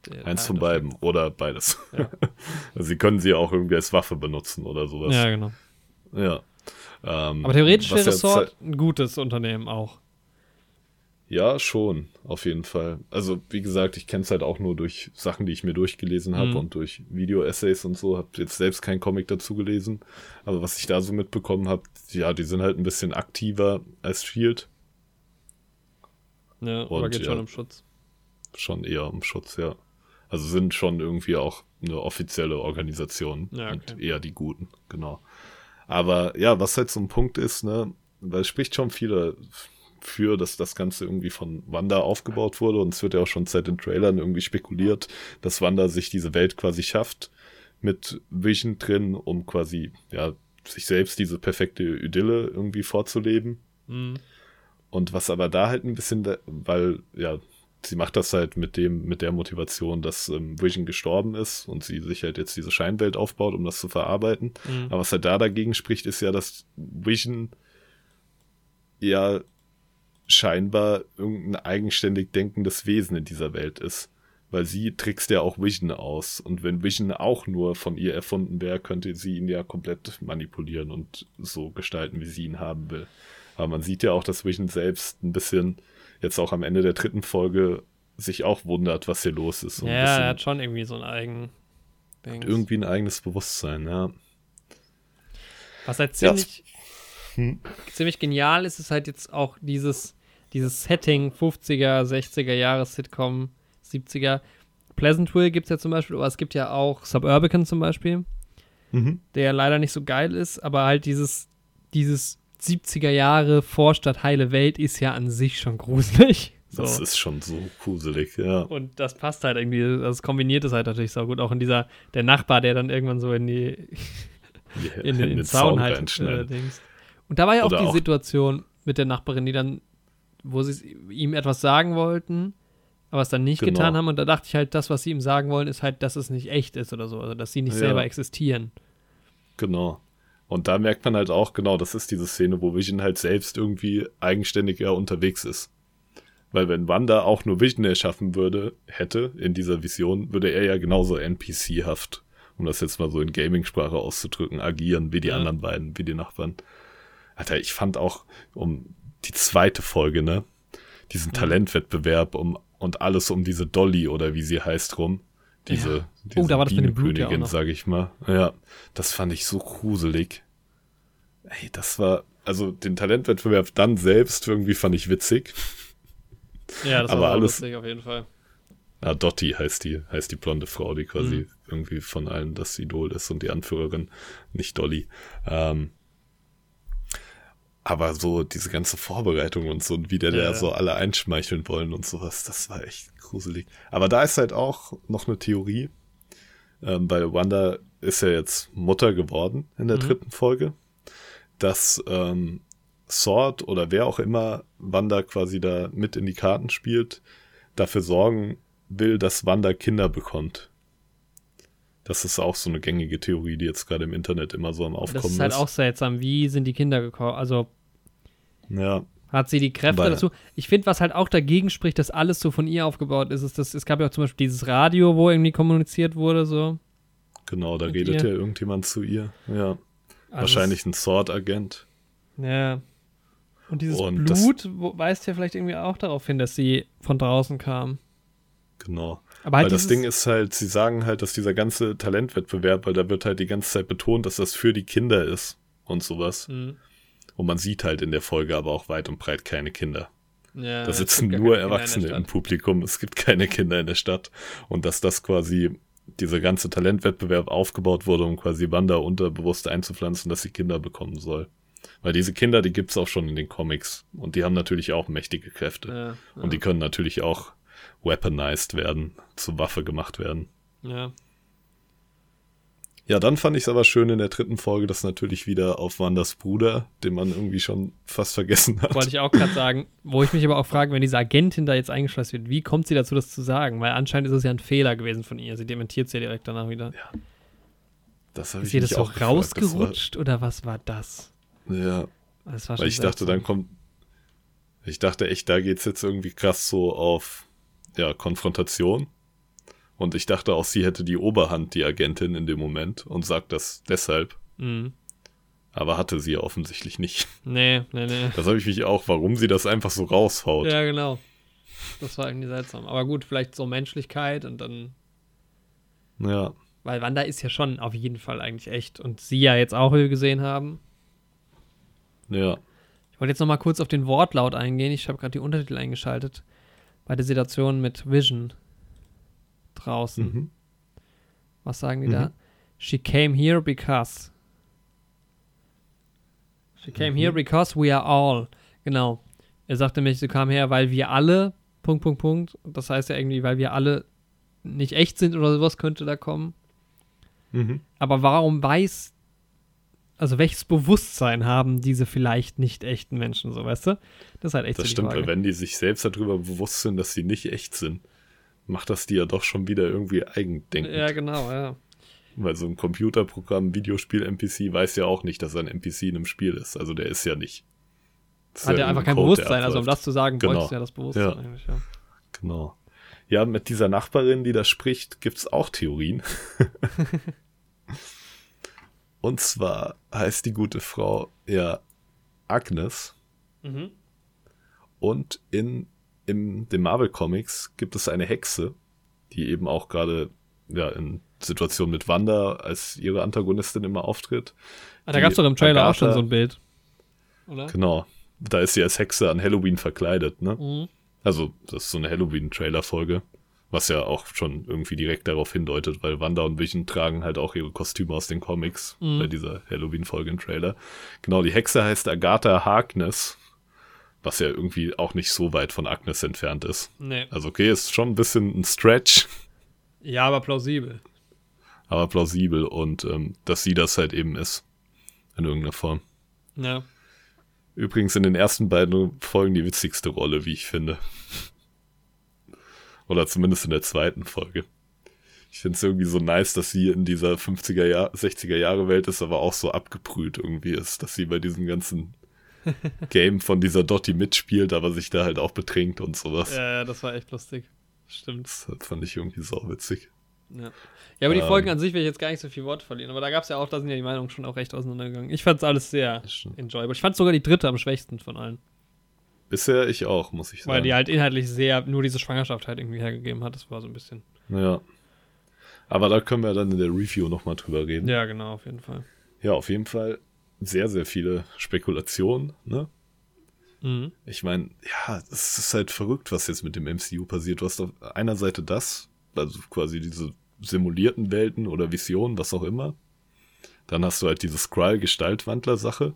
Äh, Eins von beiden oder beides. Ja. also sie können sie auch irgendwie als Waffe benutzen oder sowas. Ja, genau. Ja. Ähm, Aber theoretisch wäre ja Sword ein gutes Unternehmen auch. Ja, schon, auf jeden Fall. Also, wie gesagt, ich kenne es halt auch nur durch Sachen, die ich mir durchgelesen habe Mhm. und durch Video-Essays und so. Habe jetzt selbst keinen Comic dazu gelesen. Aber was ich da so mitbekommen habe, ja, die sind halt ein bisschen aktiver als Shield. Aber Und, geht ja. schon um Schutz. Schon eher um Schutz, ja. Also sind schon irgendwie auch eine offizielle Organisation Ja, und okay. eher die Guten, genau. Aber ja, was halt so ein Punkt ist, ne, weil es spricht schon viele für, dass das Ganze irgendwie von Wanda aufgebaut wurde und es wird ja auch schon seit den Trailern irgendwie spekuliert, dass Wanda sich diese Welt quasi schafft, mit Vision drin, um quasi, ja, sich selbst diese perfekte Idylle irgendwie vorzuleben. Mhm. Und was aber da halt ein bisschen, weil, ja, sie macht das halt mit dem, mit der Motivation, dass ähm, Vision gestorben ist und sie sich halt jetzt diese Scheinwelt aufbaut, um das zu verarbeiten. Mhm. Aber was halt da dagegen spricht, ist ja, dass Vision ja scheinbar irgendein eigenständig denkendes Wesen in dieser Welt ist. Weil sie trickst ja auch Vision aus. Und wenn Vision auch nur von ihr erfunden wäre, könnte sie ihn ja komplett manipulieren und so gestalten, wie sie ihn haben will. Aber man sieht ja auch, dass Vision selbst ein bisschen jetzt auch am Ende der dritten Folge sich auch wundert, was hier los ist. Ein Ja, bisschen er hat schon irgendwie so ein eigen Ding. irgendwie ein eigenes Bewusstsein, ja. Was halt Ja, ziemlich, ziemlich genial ist, ist halt jetzt auch dieses, dieses Setting 50er, 60er Jahre Sitcom, 70er. Pleasantville gibt es ja zum Beispiel, aber es gibt ja auch Suburban zum Beispiel, Mhm. der leider nicht so geil ist, aber halt dieses, dieses 70er Jahre Vorstadt heile Welt ist ja an sich schon gruselig. So. Das ist schon so gruselig, ja. Und das passt halt irgendwie, das kombiniert es halt natürlich so gut. Auch in dieser, der Nachbar, der dann irgendwann so in die, in den, in den Zaun halt äh. Dings. Und da war ja auch Oder die auch- Situation mit der Nachbarin, die dann, wo sie ihm etwas sagen wollten, aber es dann nicht Genau. getan haben. Und da dachte ich halt, das, was sie ihm sagen wollen, ist halt, dass es nicht echt ist oder so. Also, dass sie nicht Ja. selber existieren. Genau. Und da merkt man halt auch, genau, das ist diese Szene, wo Vision halt selbst irgendwie eigenständiger unterwegs ist. Weil wenn Wanda auch nur Vision erschaffen würde, hätte in dieser Vision, würde er ja genauso NPC-haft, um das jetzt mal so in Gaming-Sprache auszudrücken, agieren wie die Ja. anderen beiden, wie die Nachbarn. Alter, ich fand auch um die zweite Folge, ne? Diesen Talentwettbewerb um und alles um diese Dolly oder wie sie heißt rum. Diese, Ja. diese Oh, da war das mit dem Blut ja sag ich mal. Ja, das fand ich so gruselig. Ey, das war, also den Talentwettbewerb dann selbst irgendwie fand ich witzig. Ja, das Aber war auch alles- lustig auf jeden Fall. Ah, Dottie heißt die, heißt die blonde Frau, die quasi Mhm. irgendwie von allen das Idol ist und die Anführerin, nicht Dolly. Ähm, aber so diese ganze Vorbereitung und so, und wie der Ja, da so alle einschmeicheln wollen und sowas, das war echt gruselig. Aber da ist halt auch noch eine Theorie, ähm, weil Wanda ist ja jetzt Mutter geworden in der Mhm. dritten Folge, dass ähm, Sword oder wer auch immer Wanda quasi da mit in die Karten spielt, dafür sorgen will, dass Wanda Kinder bekommt. Das ist auch so eine gängige Theorie, die jetzt gerade im Internet immer so am Das Aufkommen ist halt auch seltsam. Wie sind die Kinder gekommen? Also, Ja, Hat sie die Kräfte Weil- dazu? Ich finde, was halt auch dagegen spricht, dass alles so von ihr aufgebaut ist, ist, dass es gab ja auch zum Beispiel dieses Radio, wo irgendwie kommuniziert wurde, so. genau, da Mit redet ihr. ja irgendjemand zu ihr. Ja, Also wahrscheinlich ein Sword-Agent. Ja. Und dieses Und das- Blut weist ja vielleicht irgendwie auch darauf hin, dass sie von draußen kam. Genau. Aber halt weil das Ding ist halt, sie sagen halt, dass dieser ganze Talentwettbewerb, weil da wird halt die ganze Zeit betont, dass das für die Kinder ist und sowas. Mhm. Und man sieht halt in der Folge aber auch weit und breit keine Kinder. Ja, Da es sitzen gibt nur Erwachsene im. Publikum. Es gibt keine Kinder in der Stadt. Und dass das quasi, dieser ganze Talentwettbewerb aufgebaut wurde, um quasi Wanda unterbewusst einzupflanzen, dass sie Kinder bekommen soll. Weil diese Kinder, die gibt's auch schon in den Comics. Und die haben natürlich auch mächtige Kräfte. Ja, ja. Und die können natürlich auch weaponized werden, zur Waffe gemacht werden. ja. Ja, dann fand ich es aber schön in der dritten Folge, dass natürlich wieder auf Wandas Bruder, den man irgendwie schon fast vergessen hat. Wollte ich auch gerade sagen, wo ich mich aber auch frage, wenn diese Agentin da jetzt eingeschleust wird, wie kommt sie dazu, das zu sagen? Weil anscheinend ist es ja ein Fehler gewesen von ihr. Sie dementiert es ja direkt danach wieder. das habe Ist ich ihr das auch gefragt. Das rausgerutscht oder was war das? War, ja, Das war weil ich dachte, dann kommt. Ich dachte echt, da geht's jetzt irgendwie krass so auf ja, Konfrontation. Und ich dachte auch, sie hätte die Oberhand, die Agentin in dem Moment, und sagt das deshalb. Mhm. Aber hatte sie ja offensichtlich nicht. Nee, nee, nee. Das habe ich mich auch, warum sie das einfach so raushaut. Ja, genau. Das war irgendwie seltsam. Aber gut, vielleicht so Menschlichkeit und dann. ja. Weil Wanda ist ja schon auf jeden Fall eigentlich echt. Und sie ja jetzt auch, wie wir gesehen haben. ja. Ich wollte jetzt noch mal kurz auf den Wortlaut eingehen. Ich habe gerade die Untertitel eingeschaltet. Bei der Situation mit Vision draußen. Mhm. Was sagen die Mhm. da? She came here because. She came Mhm. here because we are all. Genau. Er sagte nämlich, sie kam her, weil wir alle. Punkt, Punkt, Punkt. Das heißt ja irgendwie, weil wir alle nicht echt sind oder sowas könnte da kommen. Mhm. Aber warum weiß, also welches Bewusstsein haben diese vielleicht nicht echten Menschen, so weißt du? Das ist halt echt Das so stimmt, Frage. weil wenn die sich selbst darüber bewusst sind, dass sie nicht echt sind, macht das die ja doch schon wieder irgendwie eigendenkend. Ja, genau, ja. Weil so ein Computerprogramm, Videospiel-NPC weiß ja auch nicht, dass er ein NPC in einem Spiel ist. Also der ist ja nicht. Ist Hat ja ja einfach kein Code, Bewusstsein. Also um das zu sagen, Genau. bräuchte ja das Bewusstsein Ja. eigentlich, ja. Genau. Ja, mit dieser Nachbarin, die da spricht, gibt's auch Theorien. Und zwar heißt die gute Frau ja Agnes. Mhm. Und in im, den Marvel Comics gibt es eine Hexe, die eben auch gerade ja, in Situationen mit Wanda als ihre Antagonistin immer auftritt. Ah, da gab es doch im Trailer auch schon Agatha- so ein Bild. Oder? Genau. Da ist sie als Hexe an Halloween verkleidet, ne? Mhm. Also, das ist so eine Halloween-Trailer-Folge, was ja auch schon irgendwie direkt darauf hindeutet, weil Wanda und Vision tragen halt auch ihre Kostüme aus den Comics Mhm. bei dieser Halloween-Folge im Trailer. Genau, die Hexe heißt Agatha Harkness, was ja irgendwie auch nicht so weit von Agnes entfernt ist. Nee. Also, okay, ist schon ein bisschen ein Stretch, Ja, aber plausibel. aber plausibel und ähm, dass sie das halt eben ist. In irgendeiner Form. Ja. Übrigens in den ersten beiden Folgen die witzigste Rolle, wie ich finde. Oder zumindest in der zweiten Folge. Ich finde es irgendwie so nice, dass sie in dieser 50er Jahr, 60er Jahre Welt ist, aber auch so abgebrüht irgendwie ist, dass sie bei diesem ganzen Game von dieser Dottie mitspielt, aber sich da halt auch betrinkt und sowas. Ja, ja, das war echt lustig. Stimmt. Das fand ich irgendwie sauwitzig. Ja, ja aber die Ähm. Folgen an sich will ich jetzt gar nicht so viel Worte verlieren. Aber da gab es ja auch, da sind ja die Meinungen schon auch recht auseinandergegangen. Ich fand es alles sehr enjoyable. Ich fand sogar die dritte am schwächsten von allen. Bisher ich auch, muss ich sagen. Weil die halt inhaltlich sehr nur diese Schwangerschaft halt irgendwie hergegeben hat. Das war so ein bisschen. Ja. Aber da können wir dann in der Review nochmal drüber reden. Ja, genau, auf jeden Fall. Ja, auf jeden Fall sehr, sehr viele Spekulationen, ne? Mhm. Ich meine, ja, es ist halt verrückt, was jetzt mit dem MCU passiert. Du hast auf einer Seite das, also quasi diese simulierten Welten oder Visionen, was auch immer. Dann hast du halt diese Skrull-Gestaltwandler-Sache,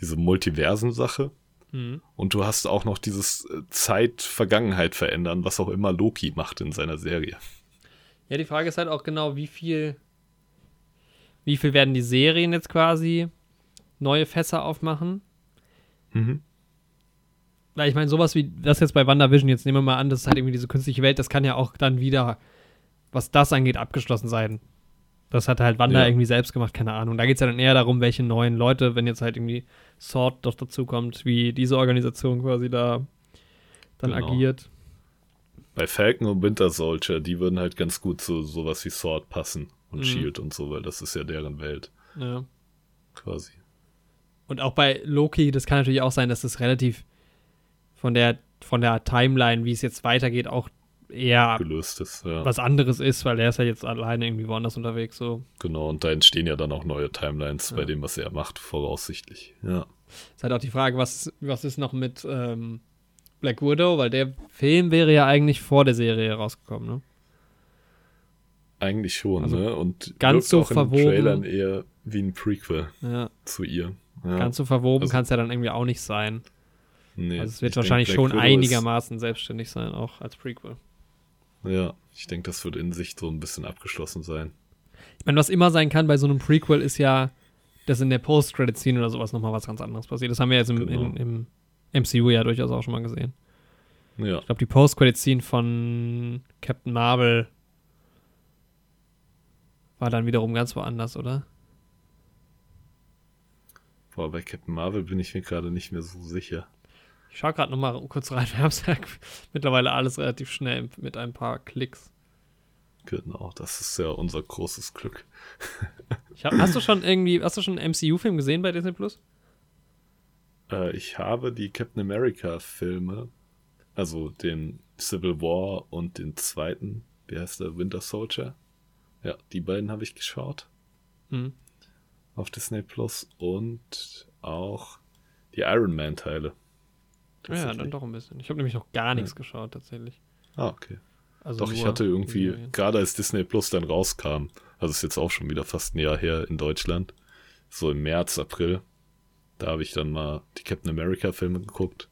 diese Multiversen-Sache. Mhm. Und du hast auch noch dieses äh, Zeit-Vergangenheit verändern, was auch immer Loki macht in seiner Serie. Ja, die Frage ist halt auch genau, wie viel. Wie viel werden die Serien jetzt quasi neue Fässer aufmachen? Mhm. Weil ich meine, sowas wie das jetzt bei WandaVision, jetzt nehmen wir mal an, das ist halt irgendwie diese künstliche Welt, das kann ja auch dann wieder, was das angeht, abgeschlossen sein. Das hat halt Wanda Ja. irgendwie selbst gemacht, keine Ahnung. Da geht es ja dann eher darum, welche neuen Leute, wenn jetzt halt irgendwie Sword doch dazu kommt, wie diese Organisation quasi da dann Genau. agiert. Bei Falcon und Winter Soldier, die würden halt ganz gut zu sowas wie Sword passen und Mhm. Shield und so, weil das ist ja deren Welt Ja. quasi. Und auch bei Loki, das kann natürlich auch sein, dass das relativ von der, von der Timeline, wie es jetzt weitergeht, auch eher Gelöst ist, ja. was anderes ist, weil der ist ja jetzt alleine irgendwie woanders unterwegs. So. Genau, und da entstehen ja dann auch neue Timelines bei Ja. dem, was er macht, voraussichtlich. Ja. Ist halt auch die Frage, was, was ist noch mit ähm, Black Widow, weil der Film wäre ja eigentlich vor der Serie rausgekommen, ne? Eigentlich schon, Also ne? Und ganz so auch in den verwoben. Trailern eher wie ein Prequel Ja, zu ihr. Ja. ganz so verwoben Also- kann es ja dann irgendwie auch nicht sein. nee, Also es wird ich wahrscheinlich denk, schon einigermaßen selbstständig sein, auch als Prequel. Ja, ich denke, das wird in sich so ein bisschen abgeschlossen sein. Ich meine, was immer sein kann bei so einem Prequel ist ja, dass in der Post-Credit-Scene oder sowas nochmal was ganz anderes passiert. Das haben wir jetzt im, Genau. im, im MCU ja durchaus auch schon mal gesehen. Ja, Ich glaube, die Post-Credit-Scene von Captain Marvel war dann wiederum ganz woanders, oder? boah, bei Captain Marvel bin ich mir gerade nicht mehr so sicher. Ich schaue gerade nochmal kurz rein. Wir haben es ja mittlerweile alles relativ schnell mit ein paar Klicks. Genau, das ist ja unser großes Glück. Hab, hast du schon irgendwie, hast du schon einen MCU-Film gesehen bei Disney Plus? Äh, ich habe die Captain America-Filme, also den Civil War und den zweiten, wie heißt der, Winter Soldier. Ja, die beiden habe ich geschaut Hm. auf Disney Plus und auch die Iron Man-Teile. Ja, dann doch ein bisschen. Ich habe nämlich noch gar nichts geschaut, tatsächlich. Ah, okay. Also Doch, ich hatte irgendwie, gerade als Disney Plus dann rauskam, also ist jetzt auch schon wieder fast ein Jahr her in Deutschland, so im März, April, da habe ich dann mal die Captain America-Filme geguckt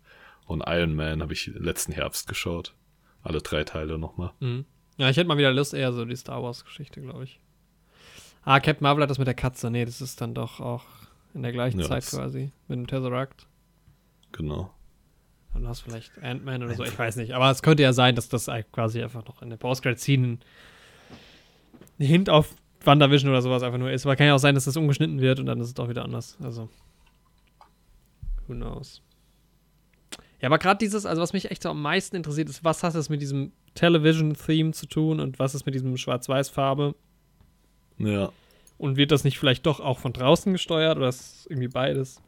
und Iron Man habe ich letzten Herbst geschaut. Alle drei Teile nochmal. Mhm. Ja, ich hätte mal wieder Lust, eher so die Star Wars-Geschichte, glaube ich. Ah, Captain Marvel hat das mit der Katze. Nee, das ist dann doch auch in der gleichen Ja, Zeit quasi. Mit dem Tesseract. Genau. Dann hast du vielleicht Ant-Man oder so, ich weiß nicht. Aber es könnte ja sein, dass das quasi einfach noch in der Post-Credit-Scene ein Hint auf WandaVision oder sowas einfach nur ist. Aber kann ja auch sein, dass das umgeschnitten wird und dann ist es doch wieder anders. Also, who knows. Ja, aber gerade dieses, also was mich echt so am meisten interessiert, ist, was hat es mit diesem Television-Theme zu tun und was ist mit diesem Schwarz-Weiß-Farbe? Ja. Und wird das nicht vielleicht doch auch von draußen gesteuert oder ist irgendwie beides?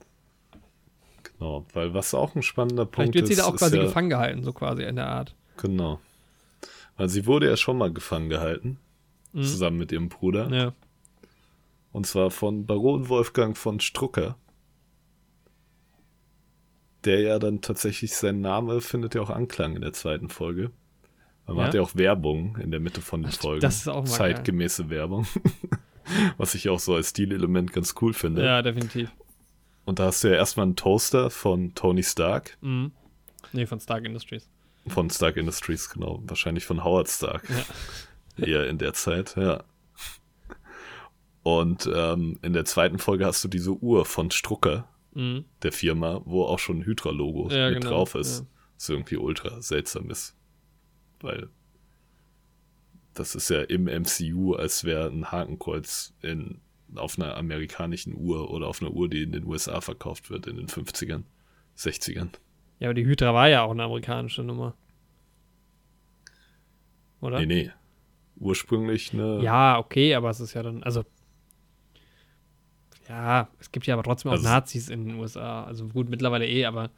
Genau. Weil was auch ein spannender Vielleicht Punkt wird sie ist. da auch ist quasi ja, gefangen gehalten, so quasi in der Art. Genau. Weil sie wurde ja schon mal gefangen gehalten. Mhm. Zusammen mit ihrem Bruder. Ja. Und zwar von Baron Wolfgang von Strucker. Der ja dann tatsächlich, sein Name findet ja auch Anklang in der zweiten Folge. Man Ja? hat ja auch Werbung in der Mitte von den Ach, Folgen. das ist auch mal Zeitgemäße Werbung. Was ich auch so als Stilelement ganz cool finde. Ja, definitiv. Und da hast du ja erstmal einen Toaster von Tony Stark. Mhm. Nee, von Stark Industries. Von Stark Industries, genau. Wahrscheinlich von Howard Stark. Ja. Eher in der Zeit, ja. Und ähm, in der zweiten Folge hast du diese Uhr von Strucker, Mhm. der Firma, wo auch schon ein Hydra-Logo Ja, mit genau, drauf ist. ja. Was irgendwie ultra seltsam ist. Weil das ist ja im MCU, als wäre ein Hakenkreuz in, auf einer amerikanischen Uhr oder auf einer Uhr, die in den USA verkauft wird, in den 50ern, 60ern. Ja, aber die Hydra war ja auch eine amerikanische Nummer. Oder? Nee, nee. Ursprünglich eine. Ja, okay, aber es ist ja dann, also. Ja, es gibt ja aber trotzdem auch Also- Nazis in den USA. Also gut, mittlerweile eh, aber.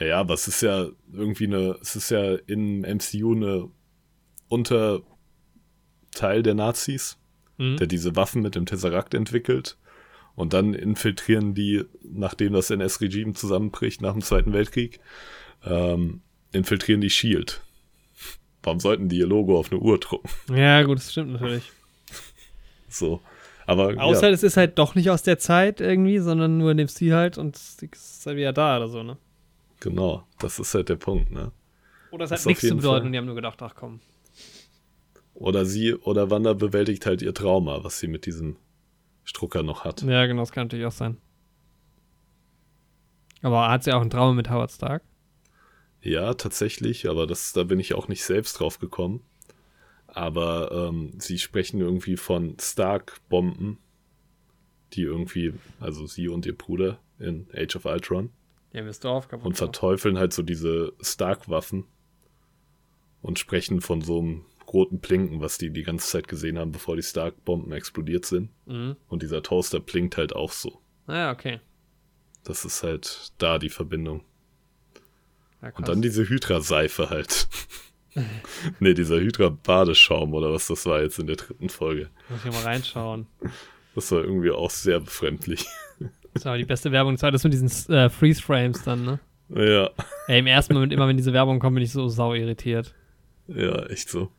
Ja, ja, aber es ist ja irgendwie eine, es ist ja im MCU eine Unterteil der Nazis, Mhm. der diese Waffen mit dem Tesseract entwickelt. Und dann infiltrieren die, nachdem das NS-Regime zusammenbricht nach dem Zweiten Weltkrieg, ähm, infiltrieren die Shield. Warum sollten die ihr Logo auf eine Uhr drucken? Ja, gut, das stimmt natürlich. So. Aber Außer ja, es ist halt doch nicht aus der Zeit irgendwie, sondern nur in dem Stil halt und es ist halt wieder da oder so, ne? genau, das ist halt der Punkt, ne? Oder es hat nichts zu bedeuten und die haben nur gedacht, ach komm. Oder sie, oder Wanda bewältigt halt ihr Trauma, was sie mit diesem Strucker noch hat. Ja, genau, das kann natürlich auch sein. Aber hat sie auch ein Trauma mit Howard Stark? Ja, tatsächlich, aber das, da bin ich auch nicht selbst drauf gekommen. Aber ähm, sie sprechen irgendwie von Stark-Bomben, die irgendwie, also sie und ihr Bruder in Age of Ultron, Die haben das Dorf kaputt und verteufeln halt so diese Stark-Waffen und sprechen von so einem roten Blinken, was die die ganze Zeit gesehen haben, bevor die Stark-Bomben explodiert sind. Mhm. Und dieser Toaster blinkt halt auch so. Naja, okay. Das ist halt da die Verbindung. Ja. Und dann diese Hydra-Seife halt. nee, dieser Hydra-Badeschaum oder was das war jetzt in der dritten Folge. Muss ich mal reinschauen. Das war irgendwie auch sehr befremdlich. Das war die beste Werbung. Das war das mit diesen äh, Freeze-Frames dann, ne? ja, Ey, im ersten Moment, immer wenn diese Werbung kommt, bin ich so sau irritiert. ja, echt so.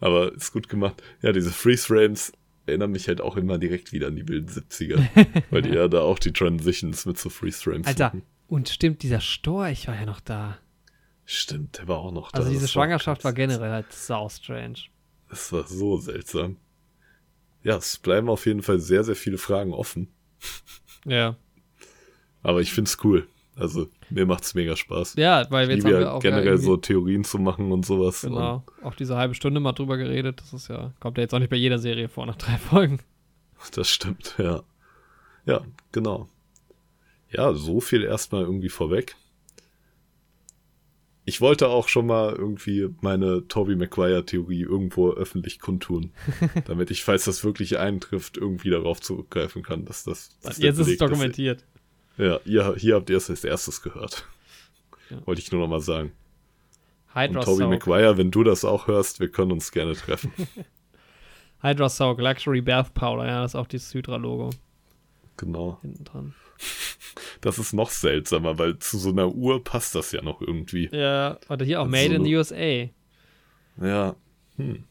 Aber ist gut gemacht. Ja, diese Freeze-Frames erinnern mich halt auch immer direkt wieder an die wilden 70er. weil die ja da auch die Transitions mit so Freeze-Frames Alter, machen. und stimmt, dieser Storch war ja noch da. Stimmt, der war auch noch da. Also diese Das war Schwangerschaft war krass. generell halt sau strange. Das war so seltsam. Ja, es bleiben auf jeden Fall sehr, sehr viele Fragen offen. Ja. Aber ich find's cool. Also, mir macht's mega Spaß. Ja, weil Ich jetzt haben ja wir auch ja generell irgendwie- so Theorien zu machen und sowas. Genau, auch diese halbe Stunde mal drüber geredet. Das ist ja, kommt ja jetzt auch nicht bei jeder Serie vor nach drei Folgen. Und das stimmt, ja. Ja, genau. Ja, so viel erstmal irgendwie vorweg. Ich wollte auch schon mal irgendwie meine Tobey Maguire-Theorie irgendwo öffentlich kundtun, damit ich, falls das wirklich eintrifft, irgendwie darauf zurückgreifen kann, dass das. dass jetzt ist es dokumentiert. Ja, ihr, hier habt ihr es als erstes gehört. Ja. Wollte ich nur noch mal sagen. Und Tobey Soak. Maguire, wenn du das auch hörst, wir können uns gerne treffen. Hydra Soak, Luxury Bath Powder. Ja, das ist auch dieses Hydra-Logo genau. hinten dran. Das ist noch seltsamer, weil zu so einer Uhr passt das ja noch irgendwie. Ja, oder hier auch Also Made in so- the USA. Ja. Hm.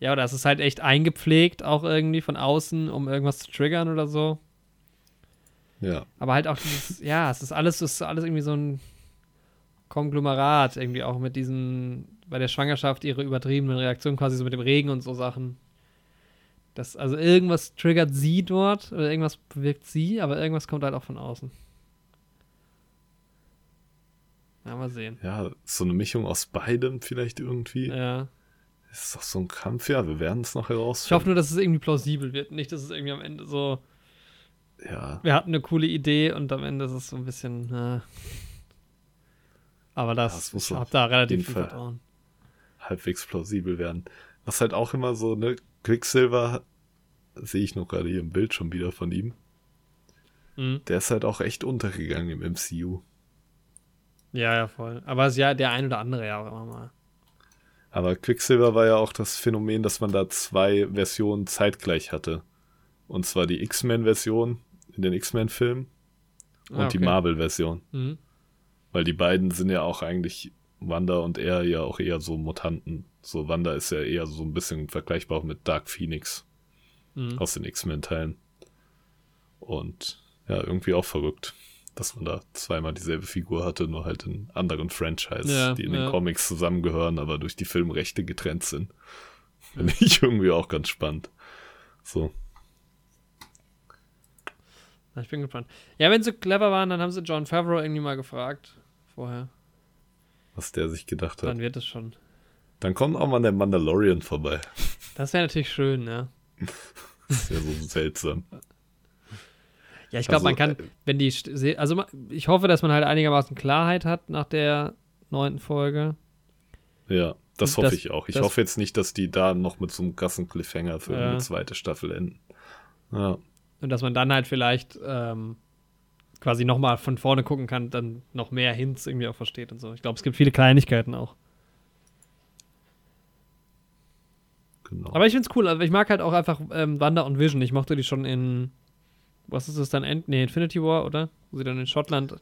Ja, oder es ist halt echt eingepflegt, auch irgendwie von außen, um irgendwas zu triggern oder so. Ja. Aber halt auch dieses, ja, es ist alles, es ist alles irgendwie so ein Konglomerat irgendwie auch mit diesen, bei der Schwangerschaft ihre übertriebenen Reaktionen quasi so mit dem Regen und so Sachen. Das, also irgendwas triggert sie dort oder irgendwas bewirkt sie, aber irgendwas kommt halt auch von außen. Ja, mal sehen. Ja, so eine Mischung aus beidem vielleicht irgendwie. Ja. Ist doch so ein Kampf, ja, wir werden es noch Ich herausfinden. hoffe nur, dass es irgendwie plausibel wird. Nicht, dass es irgendwie am Ende so, ja, wir hatten eine coole Idee und am Ende ist es so ein bisschen. Äh. Aber das, Das muss ich auf hab da relativ viel. Vertrauen. halbwegs plausibel werden. Was halt auch immer so, ne, Quicksilver sehe ich noch gerade hier im Bild schon wieder von ihm. Mhm. Der ist halt auch echt untergegangen im MCU. Ja, ja, voll. Aber es ist ja der ein oder andere ja auch immer mal. Aber Quicksilver war ja auch das Phänomen, dass man da zwei Versionen zeitgleich hatte. Und zwar die X-Men-Version in den X-Men-Filmen und Ah, die okay. Marvel-Version. Mhm. Weil die beiden sind ja auch eigentlich, Wanda und er ja auch eher so Mutanten. So Wanda ist ja eher so ein bisschen vergleichbar mit Dark Phoenix Mhm. aus den X-Men-Teilen. Und ja, irgendwie auch verrückt, dass man da zweimal dieselbe Figur hatte, nur halt in anderen Franchises, Ja, die in ja. den Comics zusammengehören, aber durch die Filmrechte getrennt sind. Finde ich irgendwie auch ganz spannend. So, Ich bin gespannt. Ja, wenn sie clever waren, dann haben sie John Favreau irgendwie mal gefragt. Vorher. was der sich gedacht hat. Dann wird es schon. Dann kommt auch mal der Mandalorian vorbei. Das wäre natürlich schön, ja. Das ja so seltsam. Ja, ich glaube, Also, man kann, äh, wenn die, also ich hoffe, dass man halt einigermaßen Klarheit hat nach der neunten Folge. Ja, das Das- hoffe ich auch. Ich das- hoffe jetzt nicht, dass die da noch mit so einem krassen Cliffhanger für Ja. eine zweite Staffel enden. Ja, Und dass man dann halt vielleicht ähm, quasi nochmal von vorne gucken kann, dann noch mehr Hints irgendwie auch versteht und so. Ich glaube, es gibt viele Kleinigkeiten auch. genau. Aber ich find's cool. Also ich mag halt auch einfach ähm, Wanda und Vision. Ich mochte die schon in, was ist es dann? End, nee, Infinity War, oder? Wo sie dann in Schottland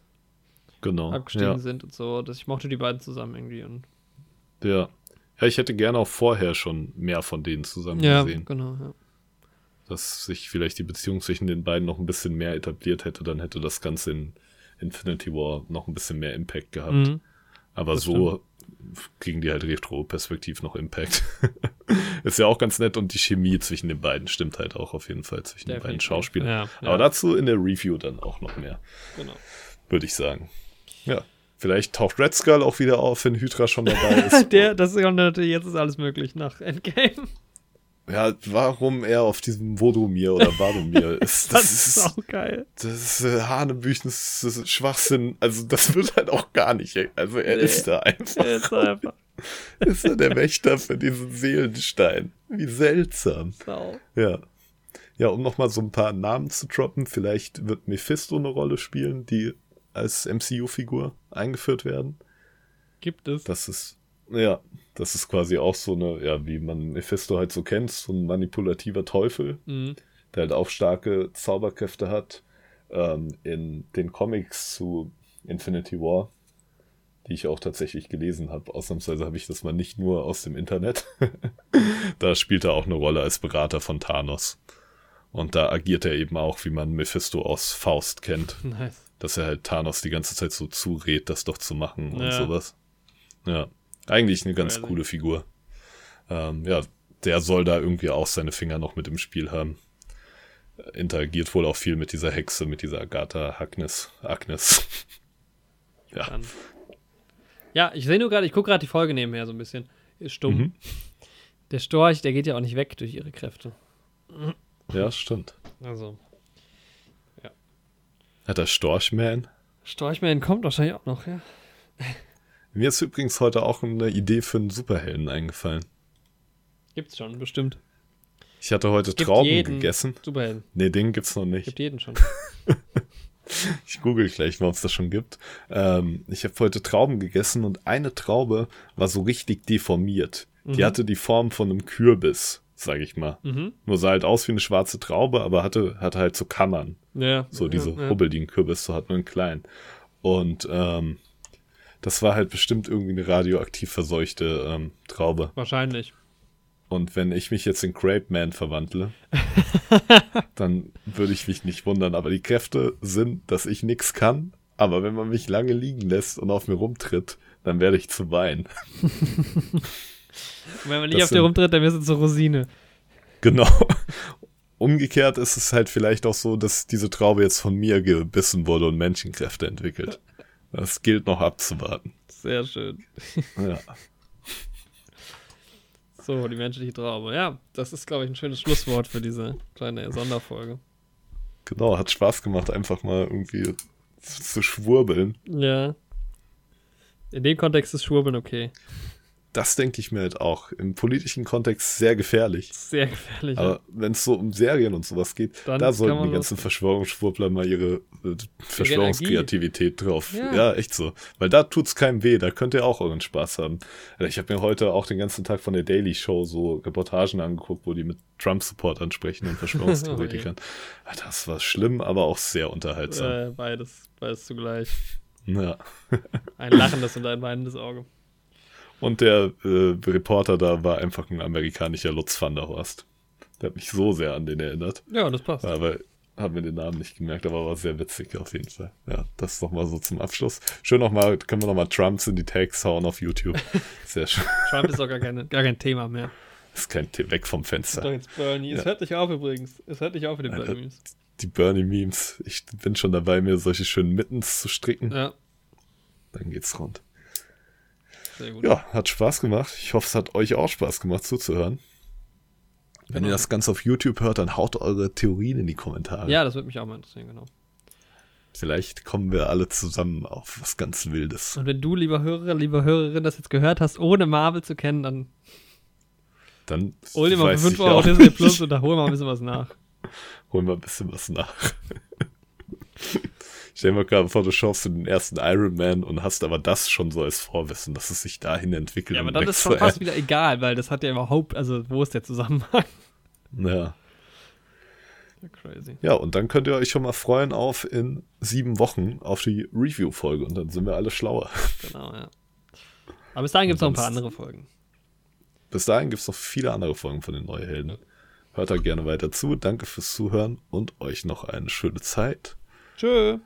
genau. abgestiegen Ja. sind und so. Das, ich mochte die beiden zusammen irgendwie. Und, Ja. Ja, ich hätte gerne auch vorher schon mehr von denen zusammen gesehen. genau. Ja. Dass sich vielleicht die Beziehung zwischen den beiden noch ein bisschen mehr etabliert hätte, dann hätte das Ganze in Infinity War noch ein bisschen mehr Impact gehabt. Mhm. Aber das so kriegen die halt retro-perspektiv noch Impact. Ist ja auch ganz nett und die Chemie zwischen den beiden stimmt halt auch auf jeden Fall zwischen den beiden Definitiv. Schauspielern. Ja, ja. Aber dazu in der Review dann auch noch mehr, Genau. würde ich sagen. Ja. Vielleicht taucht Red Skull auch wieder auf, wenn Hydra schon dabei ist. Der, das ist natürlich, jetzt ist alles möglich nach Endgame. Ja, warum er auf diesem Vodumir oder Vadumir ist, Das, das, ist ist, auch geil. das ist äh, Hanebüchen, das ist Schwachsinn. Also das wird halt auch gar nicht. Also er Nee. ist da einfach. Der ist einfach Ist er der Wächter für diesen Seelenstein? Wie seltsam. sau. Ja. Ja, um nochmal so ein paar Namen zu droppen, vielleicht wird Mephisto eine Rolle spielen, die als MCU-Figur eingeführt werden. Gibt es. Das ist, ja, das ist quasi auch so eine, ja, wie man Mephisto halt so kennt, so ein manipulativer Teufel, Mhm. der halt auch starke Zauberkräfte hat. Ähm, in den Comics zu Infinity War, die ich auch tatsächlich gelesen habe, ausnahmsweise habe ich das mal nicht nur aus dem Internet. da spielt er auch eine Rolle als Berater von Thanos. Und da agiert er eben auch, wie man Mephisto aus Faust kennt, Nice. dass er halt Thanos die ganze Zeit so zurät, das doch zu machen und Ja. sowas. Ja, eigentlich eine ganz coole Figur. Ähm, ja, der soll da irgendwie auch seine Finger noch mit im Spiel haben. Interagiert wohl auch viel mit dieser Hexe, mit dieser Agatha Agnes. Agnes. ja, Dann. Ja, ich sehe nur gerade, ich gucke gerade die Folge nebenher so ein bisschen. Ist stumm. Mhm. Der Storch, der geht ja auch nicht weg durch ihre Kräfte. ja, stimmt. Also, Hat er Storchman? Storchman kommt wahrscheinlich auch noch, ja. Mir ist übrigens heute auch eine Idee für einen Superhelden eingefallen. Gibt's schon, bestimmt. Ich hatte heute Gibt Trauben jeden. gegessen. Superhelden. Nee, den gibt's noch nicht. Gibt jeden schon. Ich google gleich mal, ob es das schon gibt. Ähm, ich habe heute Trauben gegessen und eine Traube war so richtig deformiert. Die Mhm. hatte die Form von einem Kürbis, sage ich mal. Mhm. Nur sah halt aus wie eine schwarze Traube, aber hatte, hatte halt so Kammern. Ja. So diese ja, ja. Hubbel, die ein Kürbis so hat, nur in klein. Und ähm, das war halt bestimmt irgendwie eine radioaktiv verseuchte ähm, Traube. Wahrscheinlich. Und wenn ich mich jetzt in Grape Man verwandle, dann würde ich mich nicht wundern. Aber die Kräfte sind, dass ich nichts kann, Aber wenn man mich lange liegen lässt und auf mir rumtritt, dann werde ich zu Wein. Und wenn man nicht auf dir rumtritt, dann wirst du zur Rosine. Genau. Umgekehrt ist es halt vielleicht auch so, dass diese Traube jetzt von mir gebissen wurde und Menschenkräfte entwickelt. Das gilt noch abzuwarten. Sehr schön. Ja. So, die menschliche Traube. Ja, das ist, glaube ich, ein schönes Schlusswort für diese kleine Sonderfolge. Genau, hat Spaß gemacht, einfach mal irgendwie zu, zu schwurbeln. Ja. In dem Kontext ist Schwurbeln okay. Das denke ich mir halt auch. Im politischen Kontext sehr gefährlich. Sehr gefährlich. Aber wenn es so um Serien und sowas geht, Dann da sollten die ganzen Verschwörungsschwurbler mal ihre äh, Verschwörungskreativität drauf. Ja. Ja. echt so. Weil da tut's keinem weh, da könnt ihr auch euren Spaß haben. Also Ich habe mir heute auch den ganzen Tag von der Daily Show so Reportagen angeguckt, wo die mit Trump-Support ansprechen und Verschwörungstheoretikern. Ja, das war schlimm, aber auch sehr unterhaltsam. äh, beides, beides zugleich. Ja. Ein lachendes und ein weinendes Auge. Und der äh, Reporter da war einfach ein amerikanischer Lutz van der Horst. Der hat mich so sehr an den erinnert. Ja, das passt. Aber haben mir den Namen nicht gemerkt, aber war sehr witzig auf jeden Fall. Ja, das nochmal so zum Abschluss. Schön nochmal, können wir nochmal Trumps in die Tags hauen auf YouTube. Sehr schön. Trump ist auch gar, keine, gar kein Thema mehr. Ist kein Thema, weg vom Doch Fenster. jetzt Bernie. Es Ja. hört nicht auf übrigens. Es hört nicht auf mit den. Bernie-Memes. Die Bernie-Memes. Ich bin schon dabei, mir solche schönen Mittens zu stricken. Ja, Dann geht's rund. Sehr gut. Ja, hat Spaß gemacht. Ich hoffe, es hat euch auch Spaß gemacht zuzuhören. Wenn Genau. ihr das Ganze auf YouTube hört, dann haut eure Theorien in die Kommentare. Ja, das würde mich auch mal interessieren, genau. Vielleicht kommen wir alle zusammen auf was ganz Wildes. Und wenn du, lieber Hörer, lieber Hörerin, das jetzt gehört hast, ohne Marvel zu kennen, dann Dann hol dir mal weiß für 5 ich Euro Disney. Plus und da hol mal ein bisschen was nach. Holen wir ein bisschen was nach. Stell dir mal gerade vor, du schaust den ersten Iron Man und hast aber das schon so als Vorwissen, dass es sich dahin entwickelt. Ja, aber dann ist schon fast wieder egal, weil das hat ja überhaupt, also wo ist der Zusammenhang? Ja. Ja, Crazy. ja, und dann könnt ihr euch schon mal freuen auf in sieben Wochen auf die Review-Folge und dann sind wir alle schlauer. Genau, ja. Aber bis dahin gibt es noch ein paar andere Folgen. Bis dahin gibt es noch viele andere Folgen von den Neuhelden. Hört da gerne weiter zu. Danke fürs Zuhören und euch noch eine schöne Zeit. Tschö.